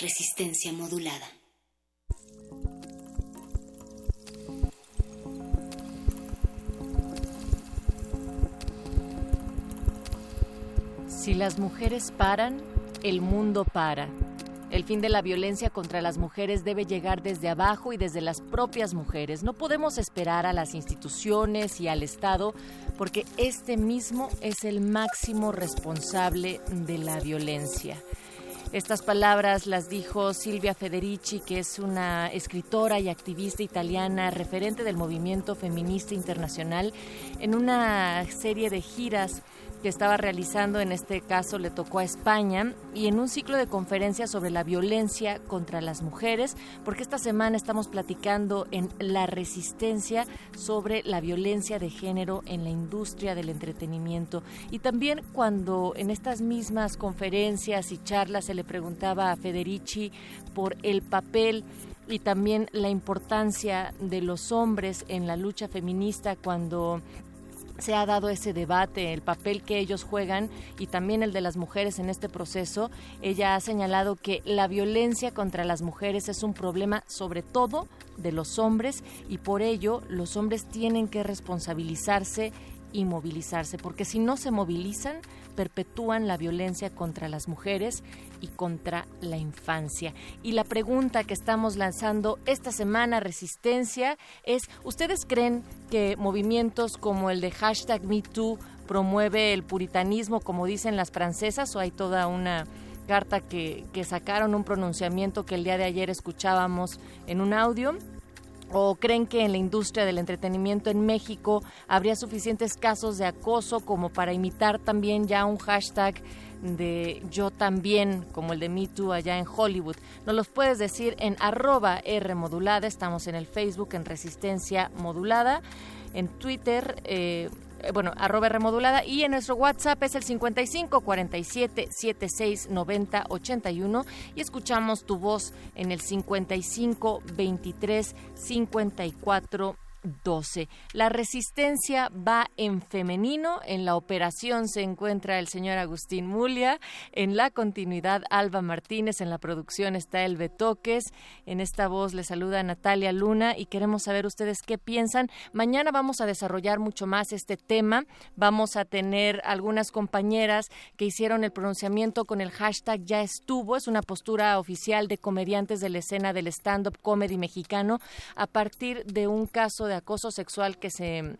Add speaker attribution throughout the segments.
Speaker 1: Resistencia modulada.
Speaker 2: Si las mujeres paran, el mundo para. El fin de la violencia contra las mujeres debe llegar desde abajo y desde las propias mujeres. No podemos esperar a las instituciones y al Estado porque este mismo es el máximo responsable de la violencia. Estas palabras las dijo Silvia Federici, que es una escritora y activista italiana referente del movimiento feminista internacional, en una serie de giras que estaba realizando, en este caso le tocó a España, y en un ciclo de conferencias sobre la violencia contra las mujeres, porque esta semana estamos platicando en La Resistencia sobre la violencia de género en la industria del entretenimiento. Y también cuando en estas mismas conferencias y charlas se le preguntaba a Federici por el papel y también la importancia de los hombres en la lucha feminista cuando se ha dado ese debate, el papel que ellos juegan y también el de las mujeres en este proceso. Ella ha señalado que la violencia contra las mujeres es un problema sobre todo de los hombres y por ello los hombres tienen que responsabilizarse y movilizarse, porque si no se movilizan, perpetúan la violencia contra las mujeres y contra la infancia. Y la pregunta que estamos lanzando esta semana, Resistencia, es, ¿ustedes creen que movimientos como el de hashtag MeToo promueve el puritanismo, como dicen las francesas, o hay toda una carta que, que sacaron, un pronunciamiento que el día de ayer escuchábamos en un audio? ¿O creen que en la industria del entretenimiento en México habría suficientes casos de acoso como para imitar también ya un hashtag de yo también, como el de Me Too allá en Hollywood? Nos los puedes decir en arroba R modulada, estamos en el Facebook en Resistencia Modulada, en Twitter. Eh, bueno, arroba remodulada. Y en nuestro WhatsApp es el 55 47 76 90 81 y escuchamos tu voz en el 55 23 54 12. La resistencia va en femenino. En la operación se encuentra el señor Agustín Mulia. En la continuidad, Alba Martínez. En la producción está El Betoques. En esta voz le saluda Natalia Luna y queremos saber ustedes qué piensan. Mañana vamos a desarrollar mucho más este tema. Vamos a tener algunas compañeras que hicieron el pronunciamiento con el hashtag Ya estuvo. Es una postura oficial de comediantes de la escena del stand-up comedy mexicano a partir de un caso de acoso sexual que se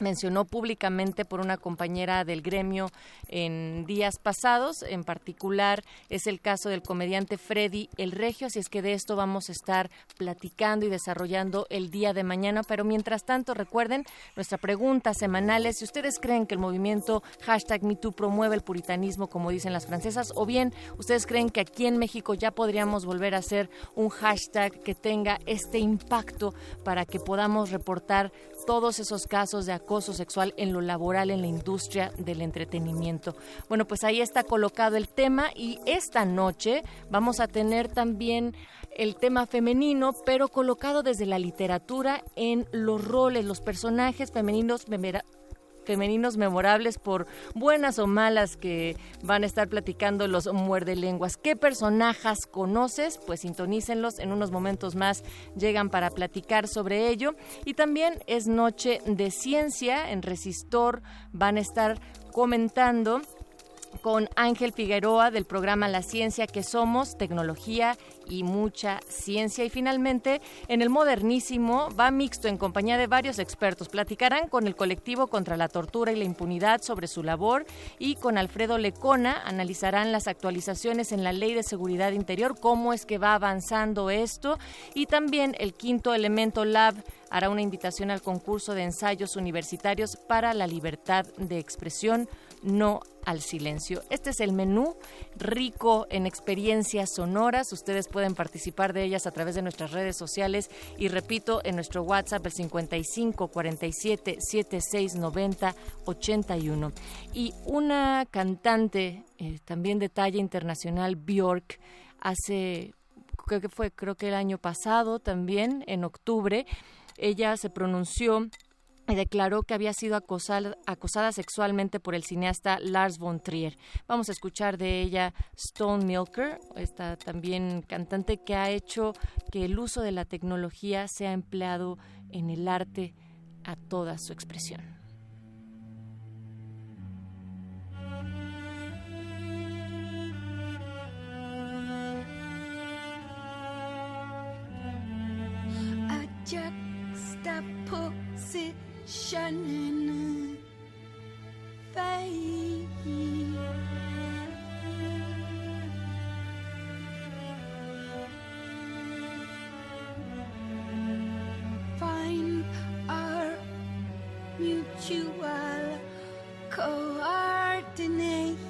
Speaker 2: mencionó públicamente por una compañera del gremio en días pasados. En particular es el caso del comediante Freddy El Regio, así es que de esto vamos a estar platicando y desarrollando el día de mañana. Pero mientras tanto, recuerden nuestra pregunta semanal es si ustedes creen que el movimiento hashtag MeToo promueve el puritanismo, como dicen las francesas, o bien ustedes creen que aquí en México ya podríamos volver a hacer un hashtag que tenga este impacto para que podamos reportar todos esos casos de acoso sexual en lo laboral en la industria del entretenimiento. Bueno, pues ahí está colocado el tema y esta noche vamos a tener también el tema femenino, pero colocado desde la literatura en los roles, los personajes femeninos femeninos memorables por buenas o malas que van a estar platicando los muerde lenguas. ¿Qué personajes conoces? Pues sintonícenlos en unos momentos más llegan para platicar sobre ello y también es noche de ciencia en Resistor van a estar comentando con Ángel Figueroa del programa La Ciencia que Somos, Tecnología y mucha ciencia. Y finalmente, en el modernísimo, va mixto en compañía de varios expertos. Platicarán con el colectivo contra la tortura y la impunidad sobre su labor y con Alfredo Lecona analizarán las actualizaciones en la Ley de Seguridad Interior, cómo es que va avanzando esto y también el quinto elemento Lab hará una invitación al concurso de ensayos universitarios para la libertad de expresión no al silencio. Este es el menú rico en experiencias sonoras. Ustedes pueden participar de ellas a través de nuestras redes sociales y repito en nuestro WhatsApp el 55 47 76 90 81. Y una cantante eh, también de talla internacional, Bjork, hace creo que fue creo que el año pasado también en octubre ella se pronunció declaró que había sido acosada, sexualmente por el cineasta Lars von Trier. Vamos a escuchar de ella Stone Milker, esta también cantante que ha hecho que el uso de la tecnología sea empleado en el arte a toda su expresión.
Speaker 3: Face. Find our mutual coordinate.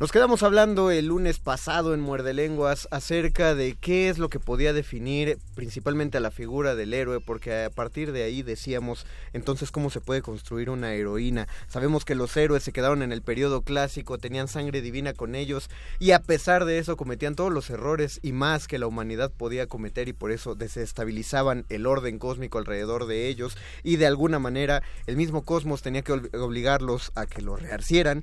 Speaker 4: Nos quedamos hablando el lunes pasado en Muerde Lenguas acerca de qué es lo que podía definir principalmente a la figura del héroe, porque a partir de ahí decíamos entonces cómo se puede construir una heroína. Sabemos que los héroes se quedaron en el periodo clásico, tenían sangre divina con ellos y a pesar de eso cometían todos los errores y más que la humanidad podía cometer y por eso desestabilizaban el orden cósmico alrededor de ellos y de alguna manera el mismo cosmos tenía que obligarlos a que lo rearcieran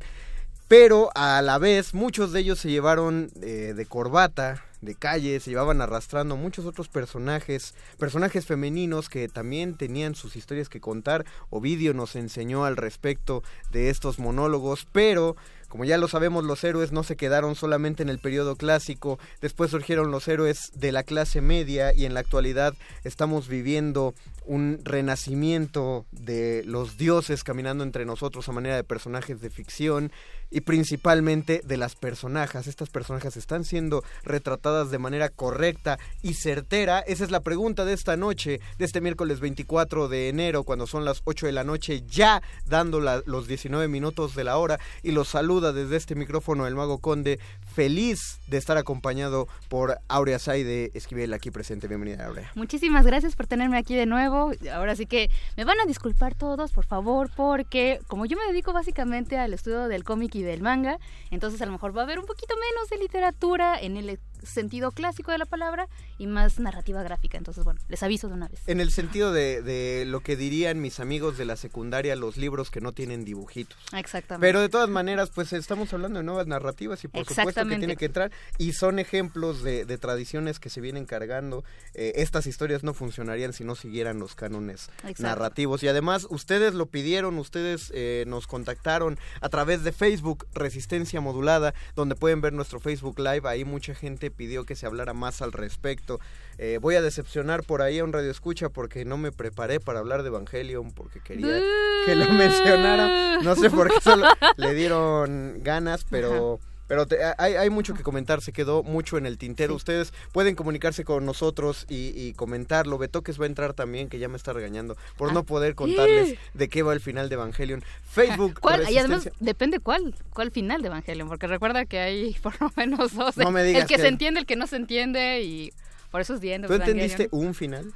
Speaker 4: pero a la vez muchos de ellos se llevaron eh, de corbata, de calle, se llevaban arrastrando muchos otros personajes, personajes femeninos que también tenían sus historias que contar. Ovidio nos enseñó al respecto de estos monólogos, pero como ya lo sabemos, los héroes no se quedaron solamente en el periodo clásico, después surgieron los héroes de la clase media y en la actualidad estamos viviendo un renacimiento de los dioses caminando entre nosotros a manera de personajes de ficción y principalmente de las personajes. Estas personajes están siendo retratadas de manera correcta y certera. Esa es la pregunta de esta noche, de este miércoles 24 de enero, cuando son las 8 de la noche, ya dando los 19 minutos de la hora. Y los saluda desde este micrófono el Mago Conde, feliz de estar acompañado por Aurea Saide Esquivel aquí presente. Bienvenida, Aurea.
Speaker 5: Muchísimas gracias por tenerme aquí de nuevo. Ahora sí que me van a disculpar todos, por favor, porque como yo me dedico básicamente al estudio del cómic y del manga, entonces a lo mejor va a haber un poquito menos de literatura en el sentido clásico de la palabra y más narrativa gráfica. Entonces, bueno, les aviso de una vez.
Speaker 4: En el sentido de, de lo que dirían mis amigos de la secundaria, los libros que no tienen dibujitos.
Speaker 5: Exactamente.
Speaker 4: Pero de todas maneras, pues estamos hablando de nuevas narrativas y por supuesto que tiene que entrar. Y son ejemplos de, de tradiciones que se vienen cargando. Eh, estas historias no funcionarían si no siguieran los cánones narrativos. Y además, ustedes lo pidieron, ustedes eh, nos contactaron a través de Facebook, Resistencia Modulada, donde pueden ver nuestro Facebook Live. Ahí mucha gente pidió que se hablara más al respecto. Eh, voy a decepcionar por ahí a un radio escucha porque no me preparé para hablar de Evangelion porque quería que lo mencionara. No sé por qué solo le dieron ganas, pero... Pero hay, hay, mucho que comentar, se quedó mucho en el tintero. Ustedes pueden comunicarse con nosotros y, y, comentarlo. Betoques va a entrar también, que ya me está regañando, por no poder contarles de qué va el final de Evangelion. Facebook.
Speaker 5: ¿Cuál? Y además depende cuál, cuál final de Evangelion, porque recuerda que hay por lo menos dos. No me digas el que, se entiende, el que no se entiende y por eso es bien.
Speaker 4: ¿Tú entendiste un final?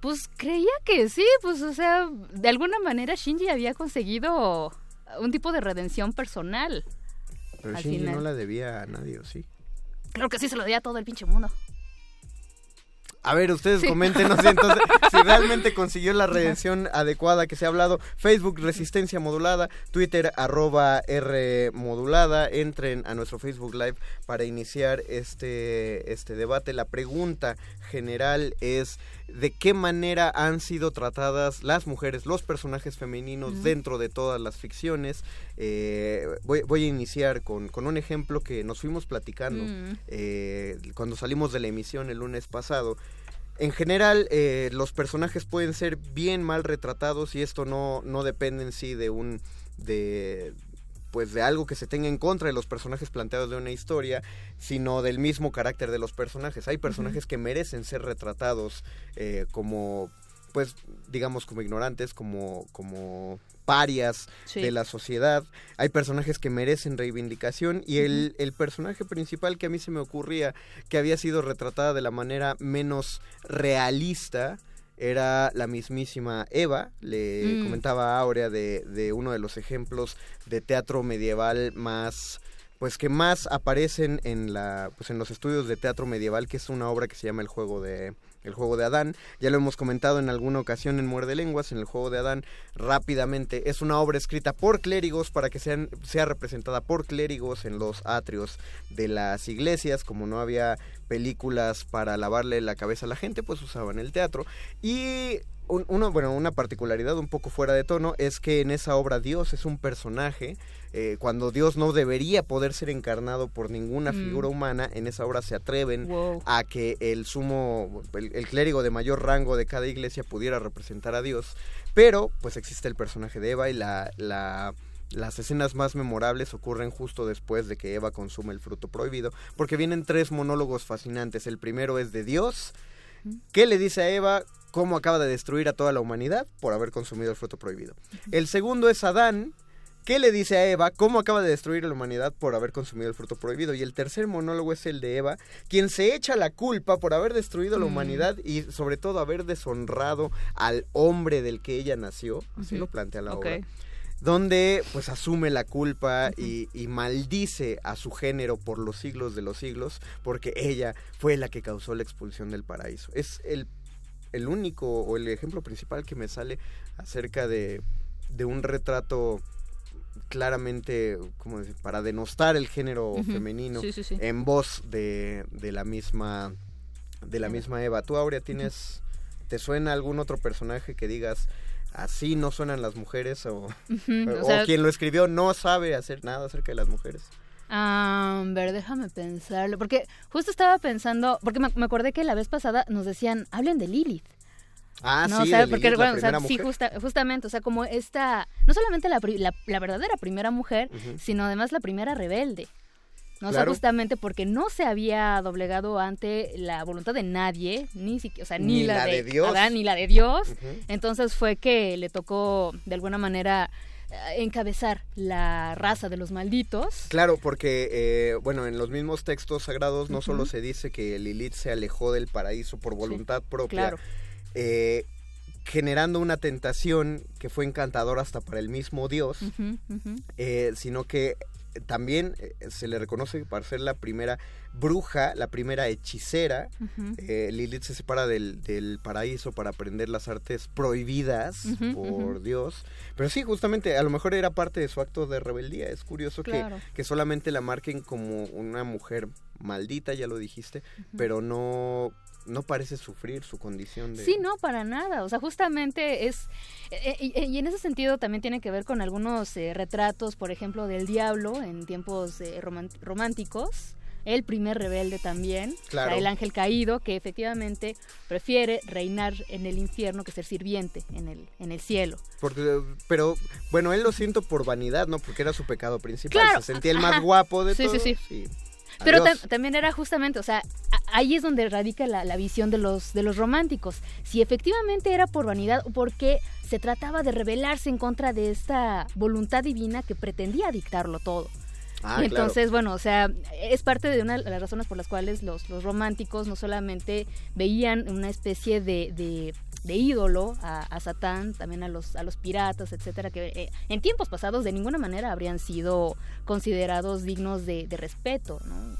Speaker 5: Pues creía que sí, pues o sea, de alguna manera Shinji había conseguido un tipo de redención personal.
Speaker 4: Pero Shinji no la debía a nadie, ¿o sí?
Speaker 5: Creo que sí se lo debía a todo el pinche mundo.
Speaker 4: A ver, ustedes coméntenos si, entonces, si realmente consiguió la redención adecuada que se ha hablado. Facebook Resistencia Modulada, Twitter arroba R Modulada. Entren a nuestro Facebook Live para iniciar este, este debate. La pregunta general es de qué manera han sido tratadas las mujeres, los personajes femeninos dentro de todas las ficciones. Eh, voy, voy, a iniciar con, con, un ejemplo que nos fuimos platicando
Speaker 5: Mm.
Speaker 4: eh, cuando salimos de la emisión el lunes pasado. En general, eh, los personajes pueden ser bien mal retratados y esto no, no depende en sí de un... de pues de algo que se tenga en contra de los personajes planteados de una historia, sino del mismo carácter de los personajes. Hay personajes que merecen ser retratados eh, como, pues, digamos, como ignorantes, como, como parias
Speaker 5: Sí.
Speaker 4: de la sociedad. Hay personajes que merecen reivindicación y el, el personaje principal que a mí se me ocurría que había sido retratada de la manera menos realista era la mismísima Eva. Le
Speaker 5: Mm.
Speaker 4: comentaba a Aurea de, de uno de los ejemplos de teatro medieval más pues que más aparecen en la pues en los estudios de teatro medieval que es una obra que se llama el juego de, el juego de Adán. Ya lo hemos comentado en alguna ocasión en Muerde Lenguas, en el juego de Adán, rápidamente. Es una obra escrita por clérigos para que sea representada por clérigos en los atrios de las iglesias. Como no había películas para lavarle la cabeza a la gente, pues usaban el teatro. Y un- uno, bueno, una particularidad un poco fuera de tono es que en esa obra Dios es un personaje. eh, cuando Dios no debería poder ser encarnado por ninguna
Speaker 5: Mm.
Speaker 4: figura humana, en esa obra se atreven
Speaker 5: Wow.
Speaker 4: a que el sumo, el, el clérigo de mayor rango de cada iglesia pudiera representar a Dios. Pero, pues existe el personaje de Eva y la, la- las escenas más memorables ocurren justo después de que Eva consume el fruto prohibido, porque vienen tres monólogos fascinantes. El primero es de Dios, que le dice a Eva cómo acaba de destruir a toda la humanidad por haber consumido el fruto prohibido. El segundo es Adán, que le dice a Eva cómo acaba de destruir a la humanidad por haber consumido el fruto prohibido. Y el tercer monólogo es el de Eva, quien se echa la culpa por haber destruido la humanidad y sobre todo haber deshonrado al hombre del que ella nació. Así lo plantea la obra donde pues asume la culpa y, y maldice a su género por los siglos de los siglos, porque ella fue la que causó la expulsión del paraíso. Es el, el único o el ejemplo principal que me sale acerca de, de un retrato claramente, como decir, para denostar el género femenino
Speaker 5: Sí, sí, sí.
Speaker 4: en voz de, de la misma de la misma Eva. ¿Tú, Aurea, tienes, te suena algún otro personaje que digas, así no suenan las mujeres? O, o
Speaker 5: o sea-
Speaker 4: quien lo escribió no sabe hacer nada acerca de las mujeres.
Speaker 5: A ver, déjame pensarlo. Porque justo estaba pensando, porque me, me acordé que la vez pasada nos decían, hablen de Lilith.
Speaker 4: Ah,
Speaker 5: no,
Speaker 4: sí,
Speaker 5: o sea,
Speaker 4: de
Speaker 5: porque
Speaker 4: Lilith, la
Speaker 5: bueno, o sea, sí, justa- justamente, o sea, como esta, no solamente la, la, la verdadera primera mujer, sino además la primera rebelde. No o sea, justamente porque no se había doblegado ante la voluntad de nadie, ni siquiera, o sea, ni,
Speaker 4: Ni
Speaker 5: la,
Speaker 4: la
Speaker 5: de,
Speaker 4: de Dios.
Speaker 5: Adán ni la de Dios. Entonces fue que le tocó de alguna manera encabezar la raza de los malditos.
Speaker 4: Claro, porque, eh, bueno, en los mismos textos sagrados no solo se dice que Lilith se alejó del paraíso por voluntad propia,
Speaker 5: claro.
Speaker 4: eh, generando una tentación que fue encantadora hasta para el mismo Dios, eh, sino que también eh, se le reconoce para ser la primera bruja, la primera hechicera. Eh, Lilith se separa del, del paraíso para aprender las artes prohibidas por. Dios. Pero sí, justamente, a lo mejor era parte de su acto de rebeldía. Es curioso que- que, solamente la marquen como una mujer maldita, ya lo dijiste, pero no, no parece sufrir su condición de...
Speaker 5: Sí, no, para nada. O sea, justamente es... eh, eh, y, en ese sentido también tiene que ver con algunos eh, retratos, por ejemplo, del diablo en tiempos eh, románticos. El primer rebelde también, o sea,
Speaker 4: Claro.
Speaker 5: el ángel caído, que efectivamente prefiere reinar en el infierno que ser sirviente en el, en el cielo.
Speaker 4: Porque, pero bueno, él lo siento por vanidad, ¿no? Porque era su pecado principal.
Speaker 5: Claro,
Speaker 4: Se sentía el
Speaker 5: ajá.
Speaker 4: más guapo de
Speaker 5: Sí, sí,
Speaker 4: todos.
Speaker 5: sí. Pero tam- también era justamente, o sea, ahí es donde radica la, la visión de los, de los románticos. Si efectivamente era por vanidad o porque se trataba de rebelarse en contra de esta voluntad divina que pretendía dictarlo todo.
Speaker 4: Ah,
Speaker 5: y
Speaker 4: claro.
Speaker 5: entonces, bueno, o sea, es parte de una de las razones por las cuales los, los románticos no solamente veían una especie de, de- de ídolo a, a Satán, también a los, a los piratas, etcétera, que eh, en tiempos pasados de ninguna manera habrían sido considerados dignos de, de respeto, ¿no?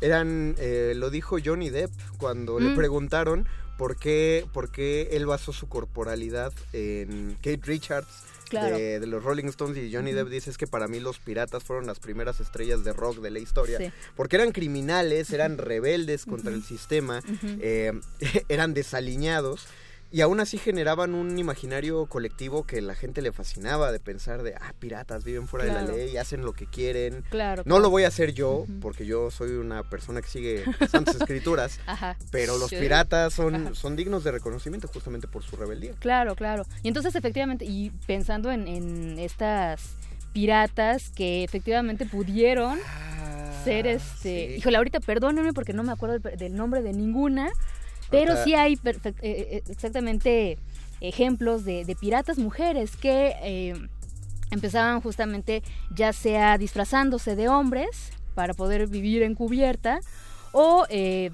Speaker 4: Eran, eh, lo dijo Johnny Depp cuando le
Speaker 5: Mm.
Speaker 4: preguntaron por qué, por qué él basó su corporalidad en Kate Richards
Speaker 5: Claro.
Speaker 4: de, de los Rolling Stones y Johnny Depp dice es que para mí los piratas fueron las primeras estrellas de rock de la historia
Speaker 5: Sí.
Speaker 4: porque eran criminales, eran rebeldes contra el sistema, eh, eran desaliñados y aún así generaban un imaginario colectivo que la gente le fascinaba de pensar de, ah, piratas viven fuera de la ley, hacen lo que quieren.
Speaker 5: Claro.
Speaker 4: No
Speaker 5: claro.
Speaker 4: lo voy a hacer yo, porque yo soy una persona que sigue las santas escrituras,
Speaker 5: Ajá.
Speaker 4: pero los piratas son,
Speaker 5: Ajá.
Speaker 4: son dignos de reconocimiento justamente por su rebeldía.
Speaker 5: Claro, claro. Y entonces efectivamente, y pensando en, en estas piratas que efectivamente pudieron ser este...
Speaker 4: Ah, sí.
Speaker 5: Híjole, ahorita perdónenme porque no me acuerdo del, del nombre de ninguna, pero sí hay perfec- eh, eh, exactamente ejemplos de, de piratas mujeres que eh, empezaban justamente ya sea disfrazándose de hombres para poder vivir encubierta o eh,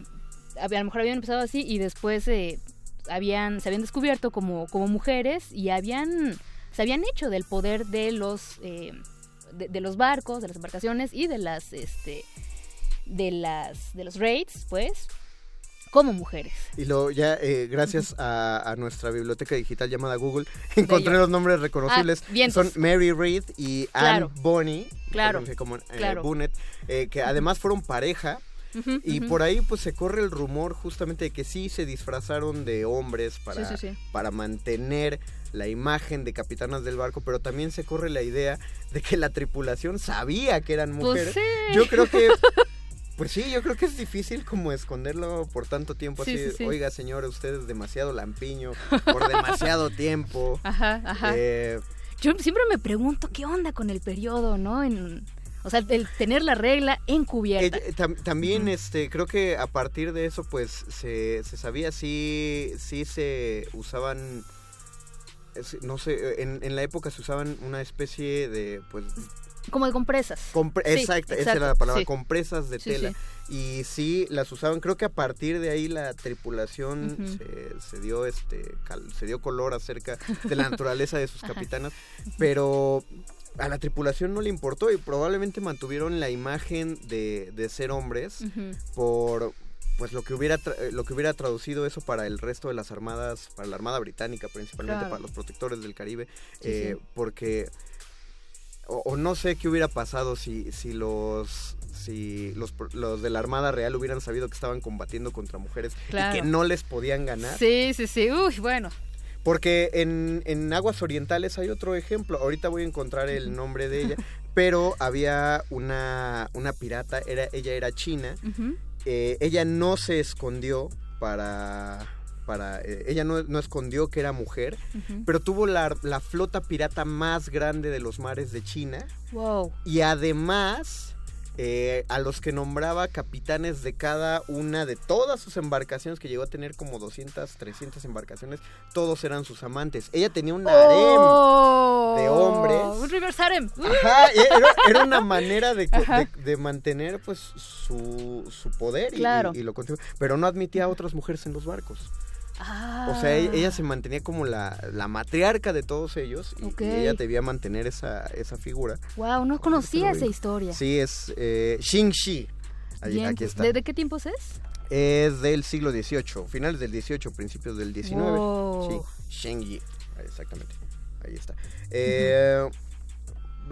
Speaker 5: a lo mejor habían empezado así y después eh, habían se habían descubierto como, como mujeres y habían se habían hecho del poder de los eh, de, de los barcos de las embarcaciones y de las este de las de los raids pues como mujeres.
Speaker 4: Y lo ya, eh, gracias a, a nuestra biblioteca digital llamada Google, encontré los nombres reconocibles.
Speaker 5: Ah.
Speaker 4: Son Mary Reed y
Speaker 5: Claro.
Speaker 4: Anne Bonny,
Speaker 5: Claro.
Speaker 4: como eh,
Speaker 5: Claro.
Speaker 4: Bunnett, eh, que además fueron pareja. Y por ahí pues se corre el rumor justamente de que sí se disfrazaron de hombres para,
Speaker 5: Sí, sí, sí.
Speaker 4: para mantener la imagen de capitanas del barco, pero también se corre la idea de que la tripulación sabía que eran
Speaker 5: Pues
Speaker 4: mujeres.
Speaker 5: sí.
Speaker 4: Yo creo que pues sí, yo creo que es difícil como esconderlo por tanto tiempo
Speaker 5: Sí,
Speaker 4: así,
Speaker 5: sí, sí.
Speaker 4: oiga, señor, usted es demasiado lampiño por demasiado tiempo.
Speaker 5: Ajá, ajá.
Speaker 4: Eh,
Speaker 5: Yo siempre me pregunto qué onda con el periodo, ¿no? En, o sea, el tener la regla encubierta.
Speaker 4: Eh, tam- también este creo que a partir de eso pues se, se sabía si sí se usaban no sé en, en la época se usaban una especie de pues
Speaker 5: Como de compresas.
Speaker 4: compre-
Speaker 5: Sí,
Speaker 4: exacto, esa era la palabra
Speaker 5: sí.
Speaker 4: compresas de
Speaker 5: Sí,
Speaker 4: tela
Speaker 5: sí.
Speaker 4: y sí las usaban creo que a partir de ahí la tripulación se, se dio este cal- se dio color acerca de la naturaleza de sus capitanas pero a la tripulación no le importó y probablemente mantuvieron la imagen de, de ser hombres por pues lo que hubiera tra- lo que hubiera traducido eso para el resto de las armadas para la armada británica principalmente
Speaker 5: Claro.
Speaker 4: para los protectores del Caribe
Speaker 5: Sí,
Speaker 4: eh,
Speaker 5: sí.
Speaker 4: porque o, o no sé qué hubiera pasado si si los si los, los de la Armada Real hubieran sabido que estaban combatiendo contra mujeres
Speaker 5: Claro.
Speaker 4: y que no les podían ganar.
Speaker 5: Sí, sí, sí. Uy, bueno.
Speaker 4: Porque en, en aguas orientales hay otro ejemplo. Ahorita voy a encontrar el nombre de ella. pero había una, una pirata, era, ella era china. Eh, ella no se escondió para... para eh, ella no, no escondió que era mujer, pero tuvo la, la flota pirata más grande de los mares de China.
Speaker 5: Wow.
Speaker 4: Y además, eh, a los que nombraba capitanes de cada una de todas sus embarcaciones, que llegó a tener como 200, 300 embarcaciones, todos eran sus amantes. Ella tenía un harem.
Speaker 5: Oh,
Speaker 4: de hombres.
Speaker 5: Un reverse harem.
Speaker 4: Ajá, era, era una manera de- de mantener pues su, su poder y,
Speaker 5: Claro.
Speaker 4: y- y lo continuó. Pero no admitía a otras mujeres en los barcos.
Speaker 5: Ah.
Speaker 4: O sea, e- ella se mantenía como la, la matriarca de todos ellos y, ella debía mantener esa, esa figura.
Speaker 5: Wow, no conocía esa historia.
Speaker 4: Sí, es eh, Xing Shi.
Speaker 5: Bien,
Speaker 4: aquí está.
Speaker 5: ¿De, de qué tiempos es?
Speaker 4: Es del siglo XVIII, finales del XVIII, principios del XIX.
Speaker 5: Wow.
Speaker 4: Sí, Exactamente. Ahí está. Eh,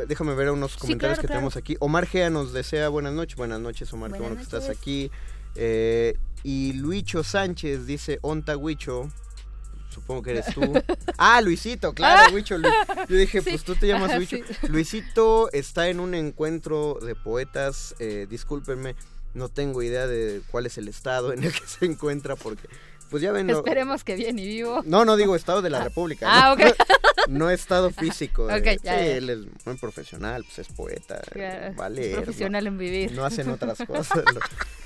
Speaker 4: Déjame ver unos comentarios
Speaker 5: claro,
Speaker 4: que
Speaker 5: claro.
Speaker 4: tenemos aquí. Omar Gea nos desea buenas noches. Buenas noches, Omar. Qué bueno que estás aquí. Eh, y Luicho Sánchez dice, Onta Huicho. Supongo que eres tú. ah, Luisito, claro, Huicho. Lu- Yo dije,
Speaker 5: Sí.
Speaker 4: pues tú te llamas Huicho.
Speaker 5: sí.
Speaker 4: Luisito está en un encuentro de poetas. Eh, discúlpenme, no tengo idea de cuál es el estado en el que se encuentra porque, pues ya ven.
Speaker 5: Esperemos que bien y vivo.
Speaker 4: No, no digo estado de la República.
Speaker 5: Ah,
Speaker 4: ¿no?
Speaker 5: ok.
Speaker 4: No estado físico.
Speaker 5: Ok,
Speaker 4: sí,
Speaker 5: ya, ya.
Speaker 4: él es muy profesional, pues es poeta.
Speaker 5: Ya,
Speaker 4: Vale.
Speaker 5: Profesional en vivir.
Speaker 4: No hacen otras cosas.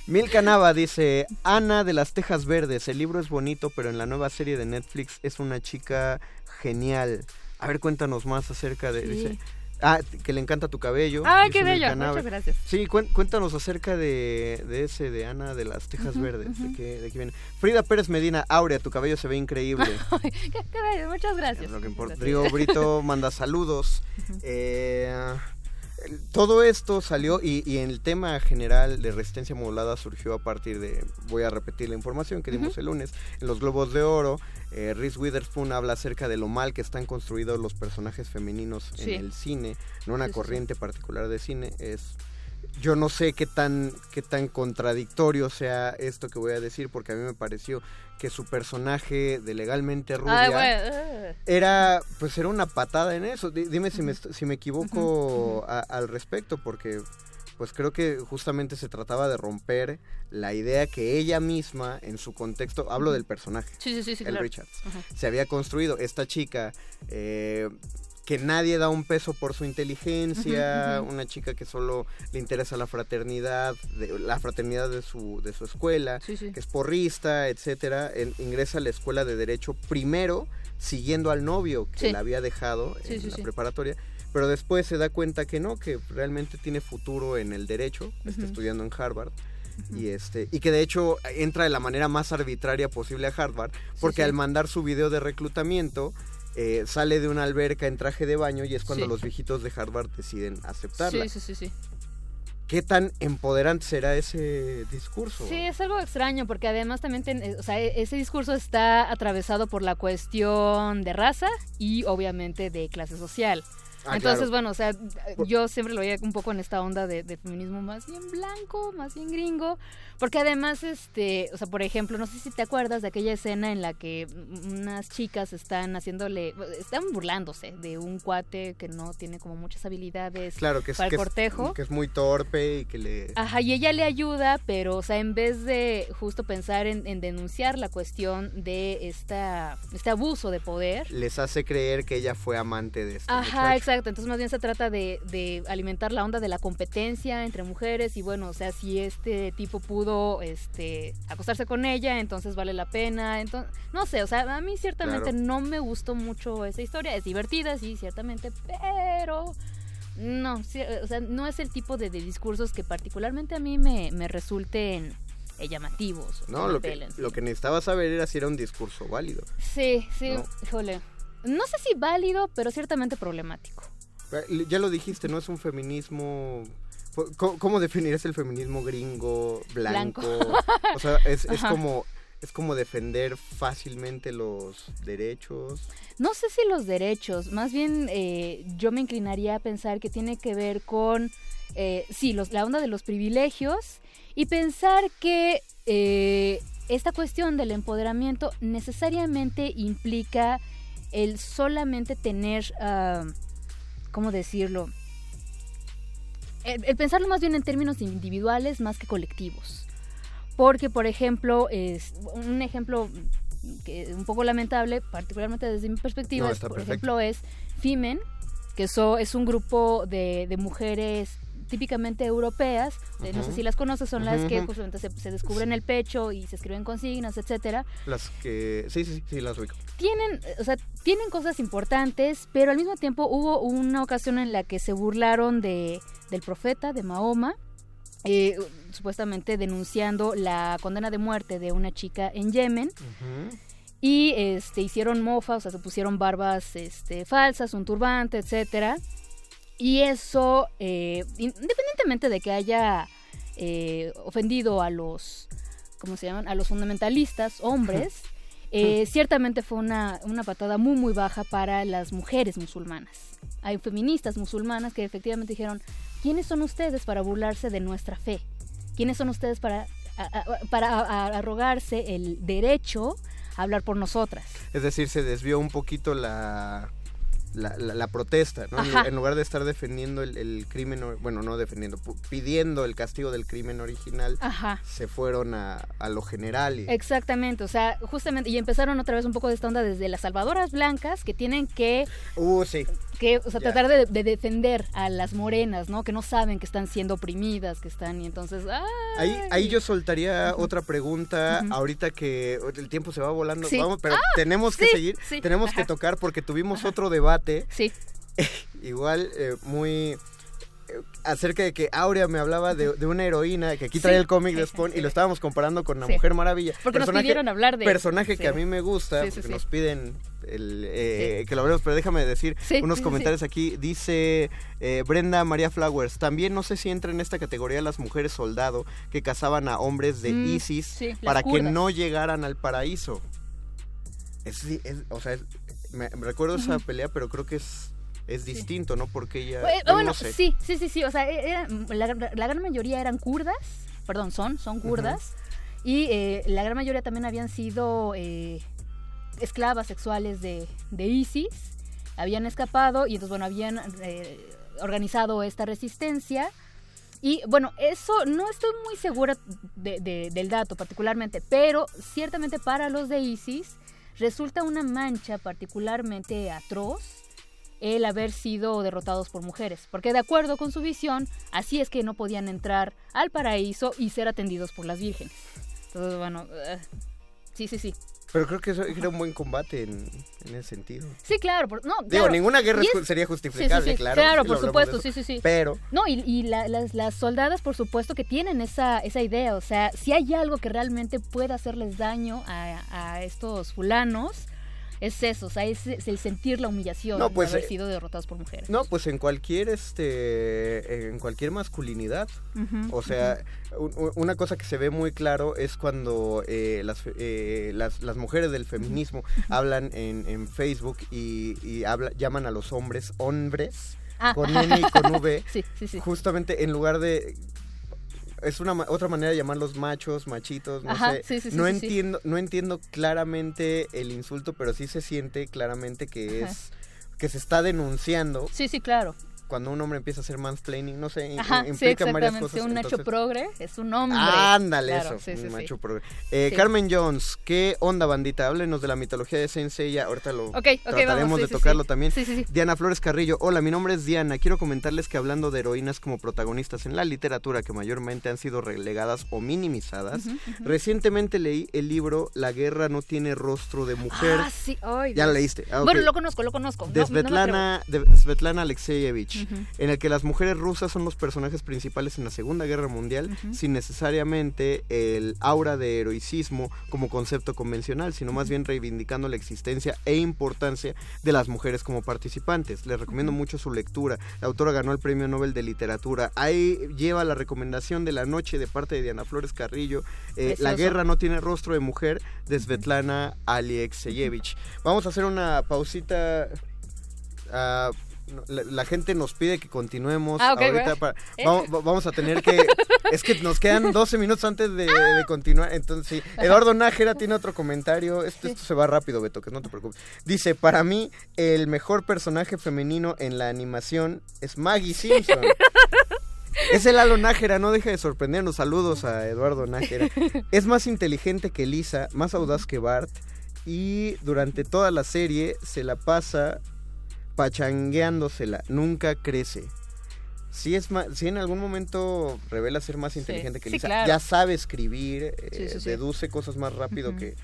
Speaker 4: ¿No? Milka Nava dice, Ana de las Tejas Verdes, el libro es bonito, pero en la nueva serie de Netflix es una chica genial. A ver, cuéntanos más acerca de...
Speaker 5: Sí.
Speaker 4: dice, ah, que le encanta tu cabello.
Speaker 5: Ay,
Speaker 4: dice
Speaker 5: qué bello. Muchas gracias.
Speaker 4: Sí, cuéntanos acerca de, de ese, de Ana de las Tejas Verdes. ¿De, qué, de qué viene? Frida Pérez Medina, Aurea, tu cabello se ve increíble.
Speaker 5: Qué, qué bello. Muchas gracias.
Speaker 4: Es lo que importa. Brito manda saludos. Eh, todo esto salió y, y el tema general de resistencia modulada surgió a partir de, voy a repetir la información que dimos el lunes, en los Globos de Oro, eh, Reese Witherspoon habla acerca de lo mal que están construidos los personajes femeninos
Speaker 5: Sí.
Speaker 4: en el cine, no una
Speaker 5: Sí, sí, sí.
Speaker 4: corriente particular de cine, es... Yo no sé qué tan, qué tan contradictorio sea esto que voy a decir, porque a mí me pareció que su personaje de legalmente rubia
Speaker 5: Ay, bueno. ah.
Speaker 4: era pues era una patada en eso Di- dime si me si me equivoco a- al respecto porque pues creo que justamente se trataba de romper la idea que ella misma en su contexto hablo del personaje
Speaker 5: Sí, sí, sí, sí,
Speaker 4: el
Speaker 5: claro.
Speaker 4: Richards
Speaker 5: Ajá.
Speaker 4: se había construido esta chica eh, que nadie da un peso por su inteligencia, una chica que solo le interesa la fraternidad, de, la fraternidad de su, de su escuela,
Speaker 5: Sí, sí.
Speaker 4: que es porrista, etcétera, en- ingresa a la escuela de derecho primero siguiendo al novio que
Speaker 5: Sí.
Speaker 4: la había dejado en la preparatoria, pero después se da cuenta que no, que realmente tiene futuro en el derecho, está estudiando en Harvard. Y este y que de hecho entra de la manera más arbitraria posible a Harvard porque
Speaker 5: sí.
Speaker 4: al mandar su video de reclutamiento eh, sale de una alberca en traje de baño y es cuando
Speaker 5: Sí.
Speaker 4: los viejitos de Harvard deciden aceptarla.
Speaker 5: Sí, sí, sí, sí.
Speaker 4: ¿qué tan empoderante será ese discurso?
Speaker 5: Sí, es algo extraño porque además también, ten- eh, o sea, e- ese discurso está atravesado por la cuestión de raza y obviamente de clase social.
Speaker 4: Ah,
Speaker 5: Entonces,
Speaker 4: claro.
Speaker 5: bueno, o sea, yo siempre lo veía un poco en esta onda de, de feminismo más bien blanco, más bien gringo, porque además, este, o sea, por ejemplo, no sé si te acuerdas de aquella escena en la que unas chicas están haciéndole, están burlándose de un cuate que no tiene como muchas habilidades
Speaker 4: Claro, que es,
Speaker 5: para
Speaker 4: que
Speaker 5: el
Speaker 4: es-
Speaker 5: cortejo.
Speaker 4: que es muy torpe y que le...
Speaker 5: Ajá, y ella le ayuda, pero, o sea, en vez de justo pensar en, en denunciar la cuestión de esta, este abuso de poder,
Speaker 4: les hace creer que ella fue amante de este
Speaker 5: Ajá,
Speaker 4: muchacho.
Speaker 5: Exacto. Entonces más bien se trata de, de alimentar la onda de la competencia entre mujeres y bueno, o sea, si este tipo pudo este, acostarse con ella, entonces vale la pena. Entonces, no sé, o sea, a mí ciertamente
Speaker 4: Claro.
Speaker 5: no me gustó mucho esa historia. Es divertida, sí, ciertamente, pero no, sí, o sea, no es el tipo de, de discursos que particularmente a mí me, me resulten llamativos.
Speaker 4: No, lo que, lo que necesitaba saber era si era un discurso válido.
Speaker 5: Sí, sí,
Speaker 4: No.
Speaker 5: híjole. No sé si válido, pero ciertamente problemático.
Speaker 4: Eh, Ya lo dijiste, no es un feminismo... ¿Cómo, cómo definirías el feminismo gringo, blanco?
Speaker 5: Blanco.
Speaker 4: O sea, es, es como... Es como defender fácilmente los derechos.
Speaker 5: No sé si los derechos, más bien eh, yo me inclinaría a pensar que tiene que ver con, eh, sí, los, la onda de los privilegios y pensar que eh, esta cuestión del empoderamiento necesariamente implica el solamente tener, ah, ¿cómo decirlo? El, el pensarlo más bien en términos individuales más que colectivos. Porque, por ejemplo, es un ejemplo que un poco lamentable, particularmente desde mi perspectiva,
Speaker 4: No,
Speaker 5: es, por
Speaker 4: perfecto.
Speaker 5: ejemplo, es Fimen, que eso es un grupo de, de mujeres típicamente europeas, eh, no sé si las conoces, son las que justamente se, se descubren el pecho y se escriben consignas, etcétera.
Speaker 4: Las que... Sí, sí, sí, sí, las ubico.
Speaker 5: Tienen, o sea, tienen cosas importantes, pero al mismo tiempo hubo una ocasión en la que se burlaron de, del profeta, de Mahoma, eh, supuestamente denunciando la condena de muerte de una chica en Yemen y este hicieron mofa, o sea, se pusieron barbas este, falsas, un turbante, etcétera. Y eso, eh, independientemente de que haya eh, ofendido a los, ¿cómo se llaman? A los fundamentalistas, hombres, eh, ciertamente fue una, una patada muy, muy baja para las mujeres musulmanas. Hay feministas musulmanas que efectivamente dijeron, ¿quiénes son ustedes para burlarse de nuestra fe? ¿Quiénes son ustedes para, a- a- para arrogarse el derecho a hablar por nosotras?
Speaker 4: Es decir, se desvió un poquito la, la, la- la protesta, ¿no? En, en lugar de estar defendiendo el, el crimen, bueno, no defendiendo, pidiendo el castigo del crimen original,
Speaker 5: Ajá.
Speaker 4: se fueron a, a lo general. Y,
Speaker 5: Exactamente, o sea, justamente, y empezaron otra vez un poco de esta onda desde las salvadoras blancas que tienen que,
Speaker 4: uh, sí.
Speaker 5: que o sea, tratar de, de defender a las morenas, ¿no? Que no saben que están siendo oprimidas, que están, y entonces, ¡ay!
Speaker 4: Ahí, ahí yo soltaría otra pregunta, ahorita que el tiempo se va volando,
Speaker 5: Sí.
Speaker 4: vamos, pero
Speaker 5: Ah,
Speaker 4: tenemos que
Speaker 5: sí,
Speaker 4: seguir,
Speaker 5: sí,
Speaker 4: tenemos que tocar porque tuvimos otro debate,
Speaker 5: Sí,
Speaker 4: igual eh, muy eh, acerca de que Aurea me hablaba de, de una heroína que aquí
Speaker 5: Sí.
Speaker 4: trae el cómic de Spawn y lo estábamos comparando con la
Speaker 5: Sí.
Speaker 4: Mujer Maravilla.
Speaker 5: porque nos pidieron hablar de...
Speaker 4: personaje
Speaker 5: sí.
Speaker 4: que a mí me gusta, porque nos piden el, eh, que lo hablemos, pero déjame decir unos comentarios aquí. Dice eh, Brenda María Flowers, también no sé si entra en esta categoría las mujeres soldado que cazaban a hombres de
Speaker 5: Mm,
Speaker 4: ISIS para que no llegaran al paraíso. Es, es- o sea, es- me, recuerdo esa pelea, pero creo que es, es distinto, ¿no? Porque ella...
Speaker 5: Eh,
Speaker 4: bueno, no sé.
Speaker 5: sí, sí, sí, sí, o sea, e- era- la, la gran mayoría eran kurdas, perdón, son, son kurdas, y eh, la gran mayoría también habían sido eh, esclavas sexuales de, de ISIS, habían escapado y entonces, bueno, habían eh, organizado esta resistencia. Y bueno, eso no estoy muy segura de- de- del dato particularmente, pero ciertamente para los de ISIS resulta una mancha particularmente atroz el haber sido derrotados por mujeres, porque de acuerdo con su visión, así es que no podían entrar al paraíso y ser atendidos por las vírgenes. Entonces, bueno, eh, sí, sí, sí.
Speaker 4: Pero creo que eso era un buen combate en, en ese sentido.
Speaker 5: Sí, claro, por- no,
Speaker 4: Digo,
Speaker 5: claro.
Speaker 4: ninguna guerra es sería
Speaker 5: Sí, sí,
Speaker 4: justificable,
Speaker 5: sí,
Speaker 4: claro.
Speaker 5: claro, por supuesto, sí, sí, sí.
Speaker 4: Pero
Speaker 5: No, y, y la- las, las soldadas, por supuesto, que tienen esa, esa idea. O sea, si hay algo que realmente pueda hacerles daño a, a estos fulanos, es eso, o sea, es, es el sentir la humillación
Speaker 4: No, pues,
Speaker 5: de haber
Speaker 4: eh,
Speaker 5: sido derrotados por mujeres.
Speaker 4: No, pues en cualquier este en cualquier masculinidad. O sea, un- un- una cosa que se ve muy claro es cuando eh, las, eh, las, las mujeres del feminismo hablan en, en Facebook y, y habla- llaman a los hombres hombres
Speaker 5: Ah.
Speaker 4: con N y con V.
Speaker 5: Sí, sí, sí.
Speaker 4: Justamente en lugar de es una otra manera de llamarlos machos, machitos, no
Speaker 5: Ajá,
Speaker 4: sé.
Speaker 5: sí, sí, sí,
Speaker 4: no
Speaker 5: sí.
Speaker 4: entiendo, no entiendo claramente el insulto, pero sí se siente claramente que
Speaker 5: Ajá.
Speaker 4: es que se está denunciando
Speaker 5: Sí, sí, claro.
Speaker 4: Cuando un hombre empieza a hacer mansplaining, no sé,
Speaker 5: Ajá, sí,
Speaker 4: implica varias
Speaker 5: exactamente.
Speaker 4: cosas.
Speaker 5: un hecho
Speaker 4: entonces-
Speaker 5: progre es un hombre.
Speaker 4: Ándale,
Speaker 5: Claro,
Speaker 4: eso,
Speaker 5: sí, sí,
Speaker 4: un
Speaker 5: sí.
Speaker 4: macho progre. Eh,
Speaker 5: Sí.
Speaker 4: Carmen Jones, ¿qué onda, bandita? Háblenos de la mitología de Sensei, ahorita lo trataremos
Speaker 5: vamos, sí,
Speaker 4: de
Speaker 5: sí,
Speaker 4: tocarlo
Speaker 5: sí.
Speaker 4: también.
Speaker 5: Sí, sí, sí.
Speaker 4: Diana Flores Carrillo, hola, mi nombre es Diana. Quiero comentarles que hablando de heroínas como protagonistas en la literatura que mayormente han sido relegadas o minimizadas, recientemente leí el libro La guerra no tiene rostro de mujer.
Speaker 5: Ah, sí, ay,
Speaker 4: Ya lo leíste. Ah.
Speaker 5: Bueno, lo conozco, lo conozco. No,
Speaker 4: de
Speaker 5: no.
Speaker 4: Svetlana, de Svetlana Alexeyevich, En el que las mujeres rusas son los personajes principales en la Segunda Guerra Mundial, sin necesariamente el aura de heroicismo como concepto convencional, sino más bien reivindicando la existencia e importancia de las mujeres como participantes. Les recomiendo mucho su lectura. La autora ganó el Premio Nobel de Literatura. Ahí lleva la recomendación de la noche de parte de Diana Flores Carrillo. eh, la guerra no tiene rostro de mujer de Svetlana Alexeyevich. Vamos a hacer una pausita. ah, la, la gente nos pide que continuemos
Speaker 5: Ah,
Speaker 4: ahorita para-
Speaker 5: ¿Eh?
Speaker 4: vamos, va- vamos a tener que es que nos quedan 12 minutos antes de, de continuar entonces sí. Eduardo Nájera tiene otro comentario esto, esto se va rápido Beto que no te preocupes dice para mí el mejor personaje femenino en la animación es Maggie Simpson es el Lalo Nájera, no deja de sorprendernos. Saludos a Eduardo Nájera. Es más inteligente que Lisa, más audaz que Bart. Y durante toda la serie se la pasa pachangueándosela. Nunca crece. Si, es ma- si en algún momento revela ser más
Speaker 5: Sí,
Speaker 4: inteligente que
Speaker 5: sí,
Speaker 4: Lisa,
Speaker 5: claro.
Speaker 4: ya sabe escribir, eh,
Speaker 5: Sí,
Speaker 4: deduce cosas más rápido que,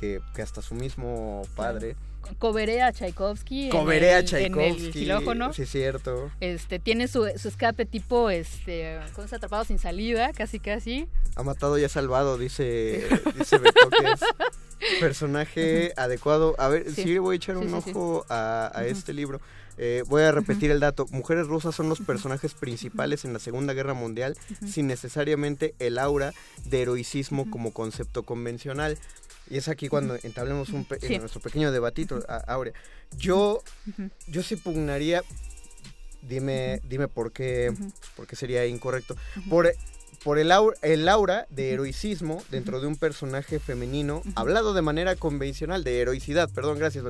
Speaker 4: que, que hasta su mismo padre.
Speaker 5: Coveré a Tchaikovsky.
Speaker 4: Coveré a Tchaikovsky.
Speaker 5: En el xilófono.
Speaker 4: Sí, es cierto.
Speaker 5: Este, tiene su, su escape tipo, este, con ese atrapado sin salida, casi casi.
Speaker 4: Ha matado y ha salvado, dice, dice personaje adecuado. A ver,
Speaker 5: Sí.
Speaker 4: sí, voy a echar un ojo a, a este libro. Eh, voy a repetir el dato. Mujeres rusas son los personajes principales en la Segunda Guerra Mundial, sin necesariamente el aura de heroicismo como concepto convencional. Y es aquí cuando entablemos un pe-
Speaker 5: Sí.
Speaker 4: nuestro pequeño debatito, Aurea. Yo, yo sí pugnaría, dime, dime por qué, por qué sería incorrecto, por, por el, aura, el aura de heroicismo dentro de un personaje femenino, hablado de manera convencional, de heroicidad, perdón, gracias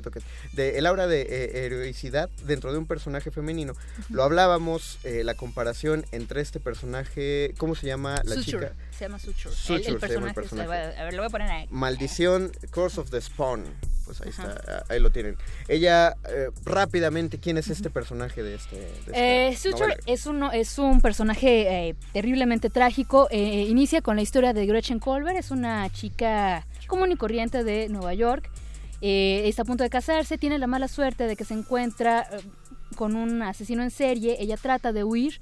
Speaker 4: de el aura de eh, heroicidad dentro de un personaje femenino. Lo hablábamos, eh, la comparación entre este personaje, ¿cómo se llama la
Speaker 5: Suture.
Speaker 4: chica?
Speaker 5: Se llama Suture.
Speaker 4: Suture
Speaker 5: el, el
Speaker 4: se llama el
Speaker 5: personaje.
Speaker 4: personaje.
Speaker 5: a ver, lo voy a poner ahí.
Speaker 4: Maldición, Curse of the Spawn. Pues ahí
Speaker 5: Ajá.
Speaker 4: está, ahí lo tienen. Ella, eh, rápidamente, ¿quién es este personaje de este? de
Speaker 5: Eh, Suture es, uno, es un personaje eh, terriblemente trágico. Eh, inicia con la historia de Gretchen Colbert. Es una chica común y corriente de Nueva York. Eh, está a punto de casarse. Tiene la mala suerte de que se encuentra eh, con un asesino en serie. Ella trata de huir.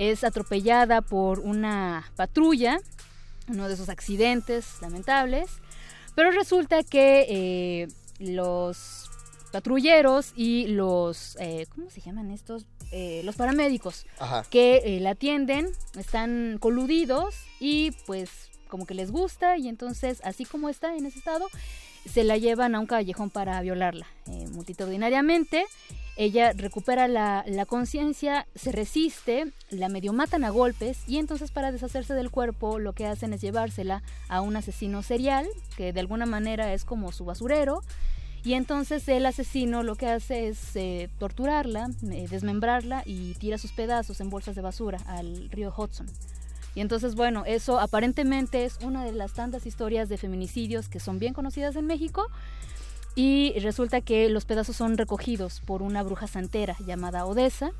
Speaker 5: Es atropellada por una patrulla. Uno de esos accidentes lamentables. Pero resulta que eh, los patrulleros y los, eh, ¿cómo se llaman estos? Eh, los paramédicos
Speaker 4: Ajá.
Speaker 5: que la atienden están coludidos y pues como que les gusta y entonces así como está en ese estado se la llevan a un callejón para violarla multitudinariamente. Ella recupera la, la conciencia, se resiste, la medio matan a golpes y entonces para deshacerse del cuerpo lo que hacen es llevársela a un asesino serial que de alguna manera es como su basurero y entonces el asesino lo que hace es eh, torturarla, eh, desmembrarla y tira sus pedazos en bolsas de basura al río Hudson. Y entonces, bueno, eso aparentemente es una de las tantas historias de feminicidios que son bien conocidas en México. Y resulta que los pedazos son recogidos por una bruja santera llamada Odessa,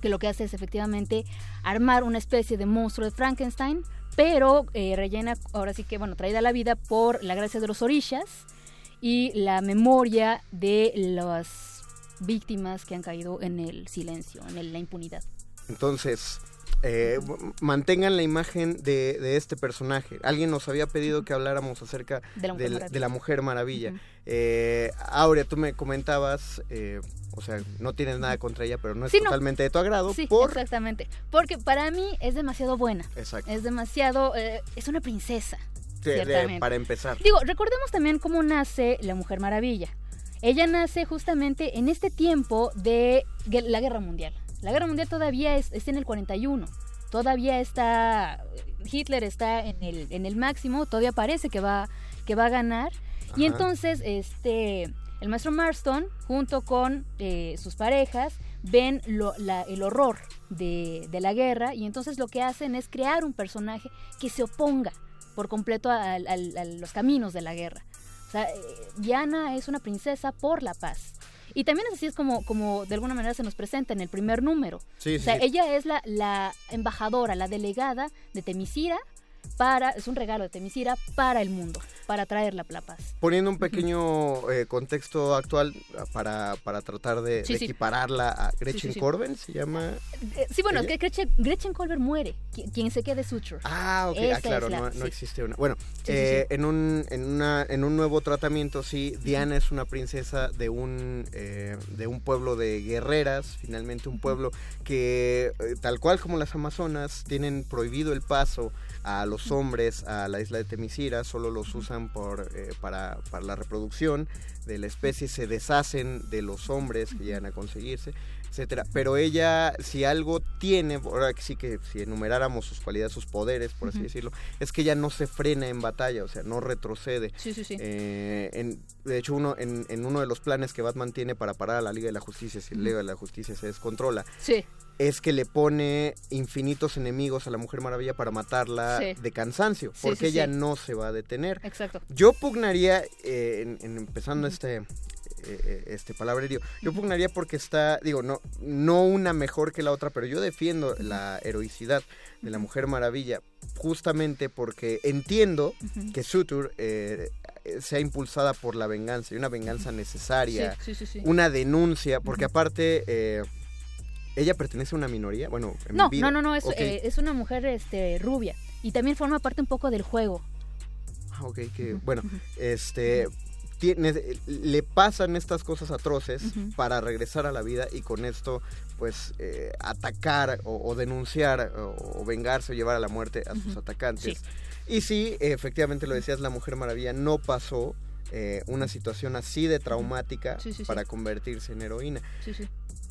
Speaker 5: que lo que hace es efectivamente armar una especie de monstruo de Frankenstein, pero eh, rellena, ahora sí que, bueno, traída a la vida por la gracia de los orishas y la memoria de las víctimas que han caído en el silencio, en el- la impunidad.
Speaker 4: Entonces, eh, mantengan la imagen de, de este personaje. Alguien nos había pedido que habláramos acerca
Speaker 5: De la Mujer Maravilla.
Speaker 4: de la Mujer Maravilla. Eh, Aurea, tú me comentabas, eh, o sea, no tienes nada contra ella, pero no es
Speaker 5: Sí, no.
Speaker 4: totalmente de tu agrado.
Speaker 5: Sí,
Speaker 4: por...
Speaker 5: exactamente. Porque para mí es demasiado buena.
Speaker 4: Exacto.
Speaker 5: Es demasiado... eh, es una princesa.
Speaker 4: De-
Speaker 5: ciertamente.
Speaker 4: para empezar.
Speaker 5: Digo, recordemos también cómo nace la Mujer Maravilla. Ella nace justamente en este tiempo de la Guerra Mundial. La Guerra Mundial todavía es, es en el 41. Todavía está... Hitler está en el, en el máximo, todavía parece que va, que va a ganar. Y entonces, este, el maestro Marston, junto con eh, sus parejas, ven lo- la- el horror de, de la guerra y entonces lo que hacen es crear un personaje que se oponga por completo a los caminos de la guerra. O sea, eh, Diana es una princesa por la paz. Y también es así es como, como de alguna manera se nos presenta en el primer número.
Speaker 4: Sí,
Speaker 5: o sea,
Speaker 4: sí.
Speaker 5: ella es la, la embajadora, la delegada de Temisira para, es un regalo de Temisira para el mundo, para traer la, paz.
Speaker 4: Poniendo un pequeño eh, contexto actual ah, para, para tratar de,
Speaker 5: Sí,
Speaker 4: de
Speaker 5: sí.
Speaker 4: equipararla a Gretchen
Speaker 5: Sí.
Speaker 4: Corben, se llama...
Speaker 5: Eh, sí, bueno, es
Speaker 4: ¿Ella?
Speaker 5: que Gretchen, Gretchen Colbert muere, qui- quien se quede Suture.
Speaker 4: Ah, ok, ah, claro,
Speaker 5: la-
Speaker 4: no, existe una. Bueno, eh. En, un, en, una, en un nuevo tratamiento, sí, Diana es una princesa de un, eh, de un pueblo de guerreras, finalmente un pueblo que, eh, tal cual como las Amazonas, tienen prohibido el paso a los hombres a la isla de Temisira, solo los usan por, eh, para, para la reproducción de la especie, se deshacen de los hombres que llegan a conseguirse etcétera. Pero ella, si algo tiene, ahora sí que si enumeráramos sus cualidades, sus poderes, por así decirlo, es que ella no se frena en batalla, o sea, no retrocede.
Speaker 5: Sí, sí, sí.
Speaker 4: Eh, en- de hecho, uno, en, en uno de los planes que Batman tiene para parar a la Liga de la Justicia, si la Liga de la Justicia se descontrola,
Speaker 5: Sí.
Speaker 4: es que le pone infinitos enemigos a la Mujer Maravilla para matarla
Speaker 5: Sí.
Speaker 4: de cansancio, porque ella no se va a detener.
Speaker 5: Exacto.
Speaker 4: Yo pugnaría, eh, en, en empezando este este palabrerío, yo pugnaría porque está, digo, no, no una mejor que la otra, pero yo defiendo la heroicidad de la Mujer Maravilla, justamente porque entiendo que Sutur eh, eh, sea impulsada por la venganza, y una venganza necesaria,
Speaker 5: Sí, sí, sí, sí.
Speaker 4: una denuncia, porque aparte... eh, ella pertenece a una minoría, bueno, en
Speaker 5: No, no, no, no, es, eh, es una mujer este, rubia. Y también forma parte un poco del juego.
Speaker 4: Ah, ok, que bueno, este tiene, le pasan estas cosas atroces para regresar a la vida y con esto pues eh, atacar o, o denunciar o, o vengarse o llevar a la muerte a sus atacantes.
Speaker 5: Sí.
Speaker 4: Y sí, efectivamente lo decías, la Mujer Maravilla no pasó eh, una situación así de traumática
Speaker 5: Sí, sí, sí.
Speaker 4: para convertirse en heroína.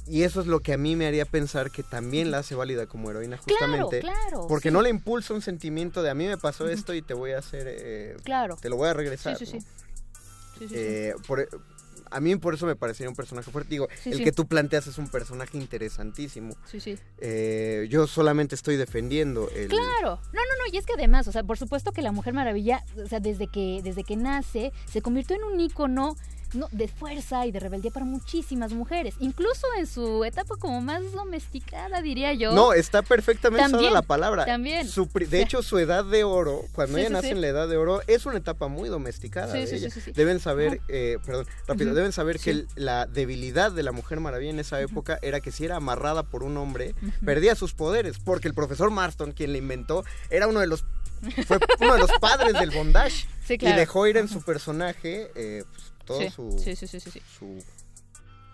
Speaker 4: Y eso es lo que a mí me haría pensar que también la hace válida como heroína justamente
Speaker 5: claro,
Speaker 4: porque no le impulsa un sentimiento de a mí me pasó esto y te voy a hacer eh,
Speaker 5: Claro.
Speaker 4: te lo voy a regresar
Speaker 5: Sí, sí,
Speaker 4: ¿no?
Speaker 5: sí. Sí, sí, sí.
Speaker 4: Eh, por- a mí por eso me parecería un personaje fuerte digo
Speaker 5: Sí,
Speaker 4: el
Speaker 5: sí.
Speaker 4: que tú planteas es un personaje interesantísimo
Speaker 5: Sí, sí.
Speaker 4: Eh, yo solamente estoy defendiendo el
Speaker 5: Claro, no, no, no, y es que además, o sea, por supuesto que la Mujer Maravilla, o sea, desde que, desde que nace, se convirtió en un ícono no, de fuerza y de rebeldía para muchísimas mujeres, incluso en su etapa como más domesticada, diría yo.
Speaker 4: no está perfectamente usada la palabra
Speaker 5: también.
Speaker 4: Su de hecho su edad de oro cuando
Speaker 5: Sí,
Speaker 4: ella
Speaker 5: sí,
Speaker 4: nace
Speaker 5: sí.
Speaker 4: en la edad de oro es una etapa muy domesticada
Speaker 5: Sí,
Speaker 4: de
Speaker 5: sí,
Speaker 4: ella.
Speaker 5: sí, sí, sí.
Speaker 4: deben saber eh, perdón rápido deben saber que la debilidad de la mujer maravilla en esa época era que si era amarrada por un hombre perdía sus poderes porque el profesor Marston quien le inventó era uno de los fue uno de los padres del bondage
Speaker 5: Sí, claro.
Speaker 4: y dejó ir en su personaje eh, pues, todo
Speaker 5: Sí,
Speaker 4: su,
Speaker 5: sí, sí,
Speaker 4: su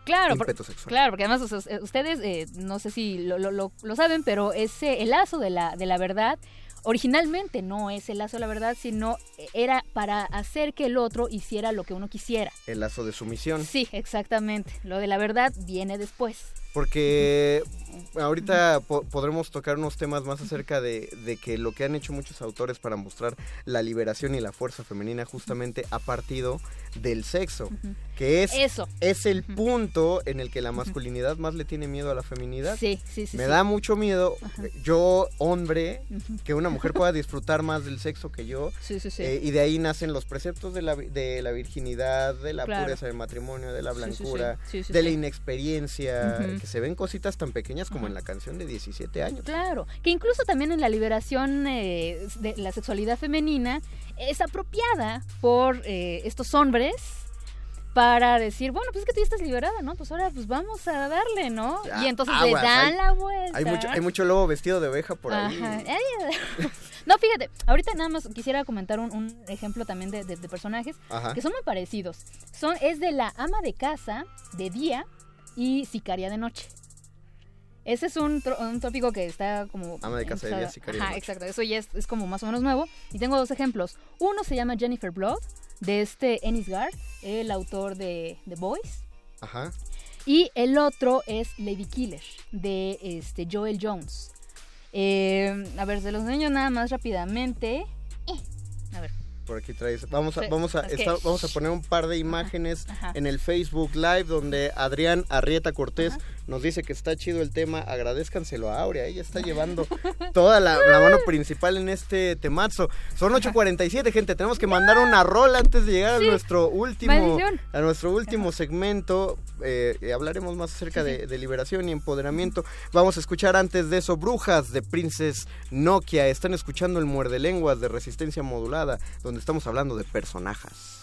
Speaker 5: Claro, por- claro, porque además o sea, ustedes, eh, no sé si lo, lo- lo- lo saben, pero ese, el lazo de la, de la verdad, originalmente no es el lazo de la verdad, sino eh, era para hacer que el otro hiciera lo que uno quisiera.
Speaker 4: el lazo de sumisión
Speaker 5: Sí, exactamente. Lo de la verdad viene después.
Speaker 4: Porque ahorita po- podremos tocar unos temas más acerca de, de que lo que han hecho muchos autores para mostrar la liberación y la fuerza femenina justamente ha partido del sexo, que es,
Speaker 5: Eso.
Speaker 4: es el punto en el que la masculinidad más le tiene miedo a la feminidad.
Speaker 5: Sí, sí, sí.
Speaker 4: Me
Speaker 5: sí.
Speaker 4: da mucho miedo, yo hombre, que una mujer pueda disfrutar más del sexo que yo.
Speaker 5: Sí, sí, sí.
Speaker 4: eh, y de ahí nacen los preceptos de la, de la virginidad, de la
Speaker 5: Claro.
Speaker 4: pureza del matrimonio, de la blancura,
Speaker 5: Sí, sí,
Speaker 4: de la inexperiencia. Que se ven cositas tan pequeñas como en la canción de 17 años.
Speaker 5: Claro, que incluso también en la liberación eh, de la sexualidad femenina es apropiada por eh, estos hombres para decir, bueno, pues es que tú ya estás liberada, ¿no? Pues ahora pues vamos a darle, ¿no? Y entonces
Speaker 4: aguas,
Speaker 5: le dan
Speaker 4: hay-
Speaker 5: la vuelta.
Speaker 4: Hay mucho, hay mucho lobo vestido de oveja por ahí.
Speaker 5: No, fíjate, ahorita nada más quisiera comentar un, un ejemplo también de, de- de personajes
Speaker 4: Ajá.
Speaker 5: que son muy parecidos. Son, es de la ama de casa de día y sicaria de noche. Ese es un, un tópico que está como...
Speaker 4: Ama de casa de día, sicaria de noche.
Speaker 5: exacto. Eso ya es, es como más o menos nuevo. Y tengo dos ejemplos. Uno se llama Jennifer Blood, de este Ennis Gard, el autor de The Boys.
Speaker 4: Ajá.
Speaker 5: Y el otro es Lady Killer, de este Joel Jones. Eh, a ver, se los enseño nada más rápidamente. Eh, A ver.
Speaker 4: Por aquí traes. Vamos a,
Speaker 5: Sí,
Speaker 4: vamos a, está- vamos a poner un par de imágenes
Speaker 5: ajá.
Speaker 4: en el Facebook Live donde Adrián Arrieta Cortés nos dice que está chido el tema. Agradezcanselo a Aurea. Ella está llevando toda la, la mano principal en este temazo. Son 8.47, gente. Tenemos que mandar una rola antes de llegar
Speaker 5: Sí.
Speaker 4: a nuestro último
Speaker 5: Maldición.
Speaker 4: a nuestro último segmento. Eh, eh, hablaremos más acerca de, de liberación y empoderamiento. Vamos a escuchar antes de eso Brujas de Princess Nokia. Están escuchando el Muerde Lenguas de Resistencia Modulada, donde estamos hablando de personajes.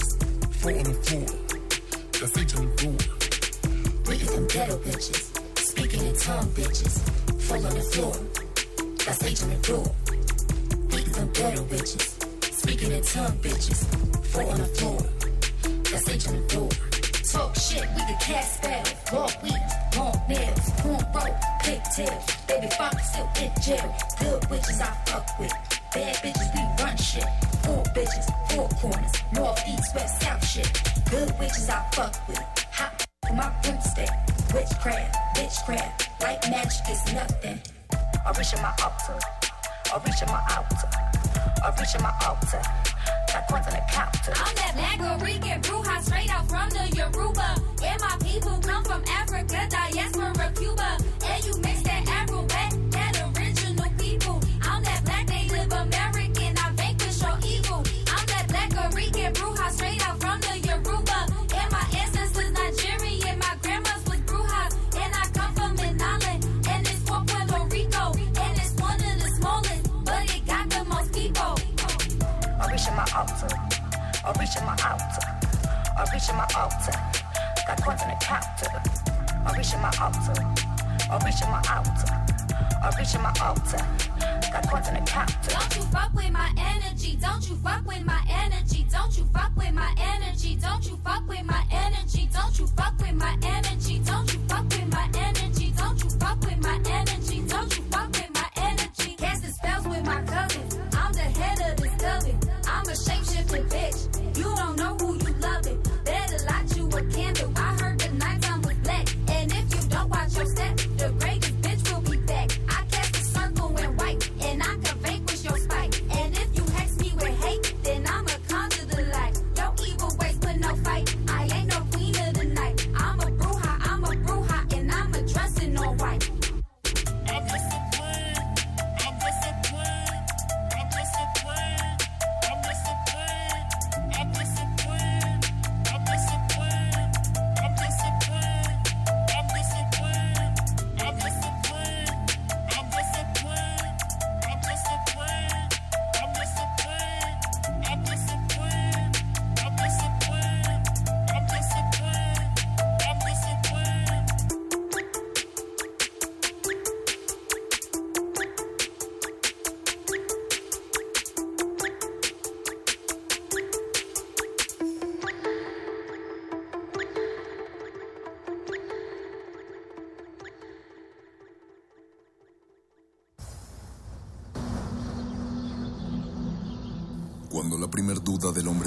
Speaker 6: bitches, fall on the floor. That's H on the door. Get them ghetto bitches, speaking in tongue bitches, fall on the floor. That's H on the door.
Speaker 7: Talk shit, we the cat spell. Walk weed, long nails, cornrow, pigtails. Baby father still in jail. Good witches I fuck with. Bad bitches, we run shit. Four bitches, four corners. North, east, west, south shit. Good witches I fuck with. Hot for my broomstick. Witchcraft, witchcraft. White magic is nothing. I reach in my altar. I reach in my altar. I reach in my altar. The.
Speaker 8: I'm that black Rican Bruja straight out from the Yoruba. And my people come from Africa, diaspora, Cuba. And you mix that
Speaker 7: In my altar. Got coins on the counter. I reach in my altar. I reach in my altar. I reach in my altar. Got coins on the counter.
Speaker 8: Don't you fuck with my energy. Don't you fuck with my energy. Don't you fuck with my energy. Don't you fuck with my energy. Don't you fuck with my energy. Don't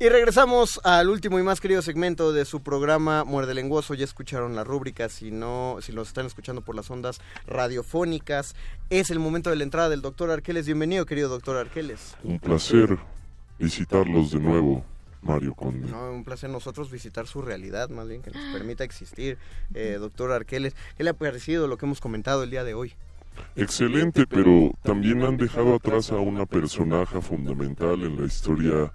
Speaker 4: Y regresamos al último y más querido segmento de su programa Muerde Lenguoso. Ya escucharon la rúbrica, si no, si nos están escuchando por las ondas radiofónicas, es el momento de la entrada del doctor Arqueles. Bienvenido, querido doctor Arqueles.
Speaker 6: Un placer visitarlos de nuevo, Mario Conde.
Speaker 4: No, un placer nosotros visitar su realidad, más bien que nos permita existir. Eh, doctor Arqueles, ¿qué le ha parecido lo que hemos comentado el día de hoy?
Speaker 6: Excelente, pero también han dejado atrás a una personaje fundamental en la historia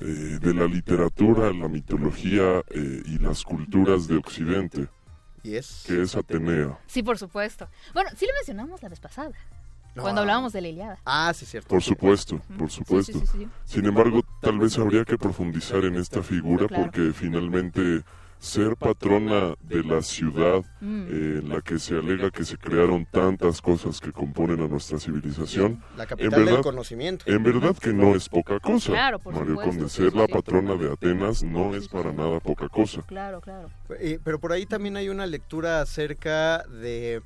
Speaker 6: eh, de la literatura, la mitología eh, y las culturas de Occidente,
Speaker 4: ¿Y es?
Speaker 6: que es Atenea.
Speaker 5: Sí, por supuesto. Bueno, sí lo mencionamos la vez pasada,
Speaker 4: No.
Speaker 5: cuando hablábamos de la Iliada.
Speaker 4: Ah, sí, cierto.
Speaker 6: Por supuesto, por supuesto.
Speaker 5: sí, sí, sí.
Speaker 6: Sin embargo, tal vez habría que profundizar en esta figura
Speaker 5: Claro.
Speaker 6: porque finalmente ser patrona de la ciudad
Speaker 5: Mm.
Speaker 6: eh, en la que se alega que se crearon tantas cosas que componen a nuestra civilización,
Speaker 4: La
Speaker 6: en
Speaker 4: capital del
Speaker 6: verdad,
Speaker 4: conocimiento.
Speaker 6: en verdad que no es poca cosa.
Speaker 5: Claro, por
Speaker 6: Mario
Speaker 5: supuesto,
Speaker 6: Conde, ser la patrona de Atenas no es para nada poca cosa.
Speaker 5: Claro, claro.
Speaker 4: Eh, pero por ahí también hay una lectura acerca de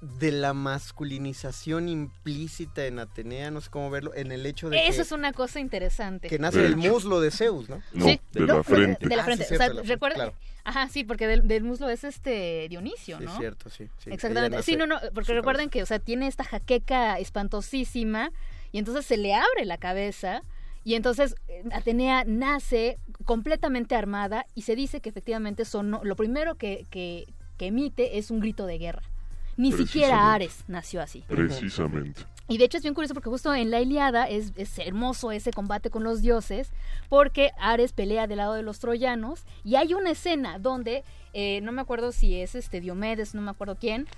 Speaker 4: de la masculinización implícita en Atenea, no sé cómo verlo, en el hecho de
Speaker 5: Eso
Speaker 4: que,
Speaker 5: es una cosa interesante.
Speaker 4: que nace
Speaker 6: De
Speaker 4: del muslo de Zeus, ¿no?
Speaker 6: No,
Speaker 5: Sí,
Speaker 6: de
Speaker 5: no,
Speaker 6: la frente.
Speaker 5: De la
Speaker 4: Ah, sí,
Speaker 5: frente.
Speaker 4: cierto,
Speaker 5: o sea,
Speaker 4: de la frente,
Speaker 5: recuerda.
Speaker 4: claro.
Speaker 5: Ajá, sí, porque del, del muslo es este Dionisio,
Speaker 4: Sí,
Speaker 5: ¿no?
Speaker 4: es cierto, sí. sí.
Speaker 5: Exactamente. Sí, no, no, porque recuerden
Speaker 4: cabeza.
Speaker 5: que, o sea, tiene esta jaqueca espantosísima y entonces se le abre la cabeza y entonces eh, Atenea nace completamente armada y se dice que efectivamente sonó, lo primero que, que, que emite es un grito de guerra. Ni siquiera. Ares nació así.
Speaker 6: Precisamente.
Speaker 5: Y de hecho es bien curioso porque justo en la Iliada es, es hermoso ese combate con los dioses porque Ares pelea del lado de los troyanos y hay una escena donde, eh, no me acuerdo si es este Diomedes, no me acuerdo quién,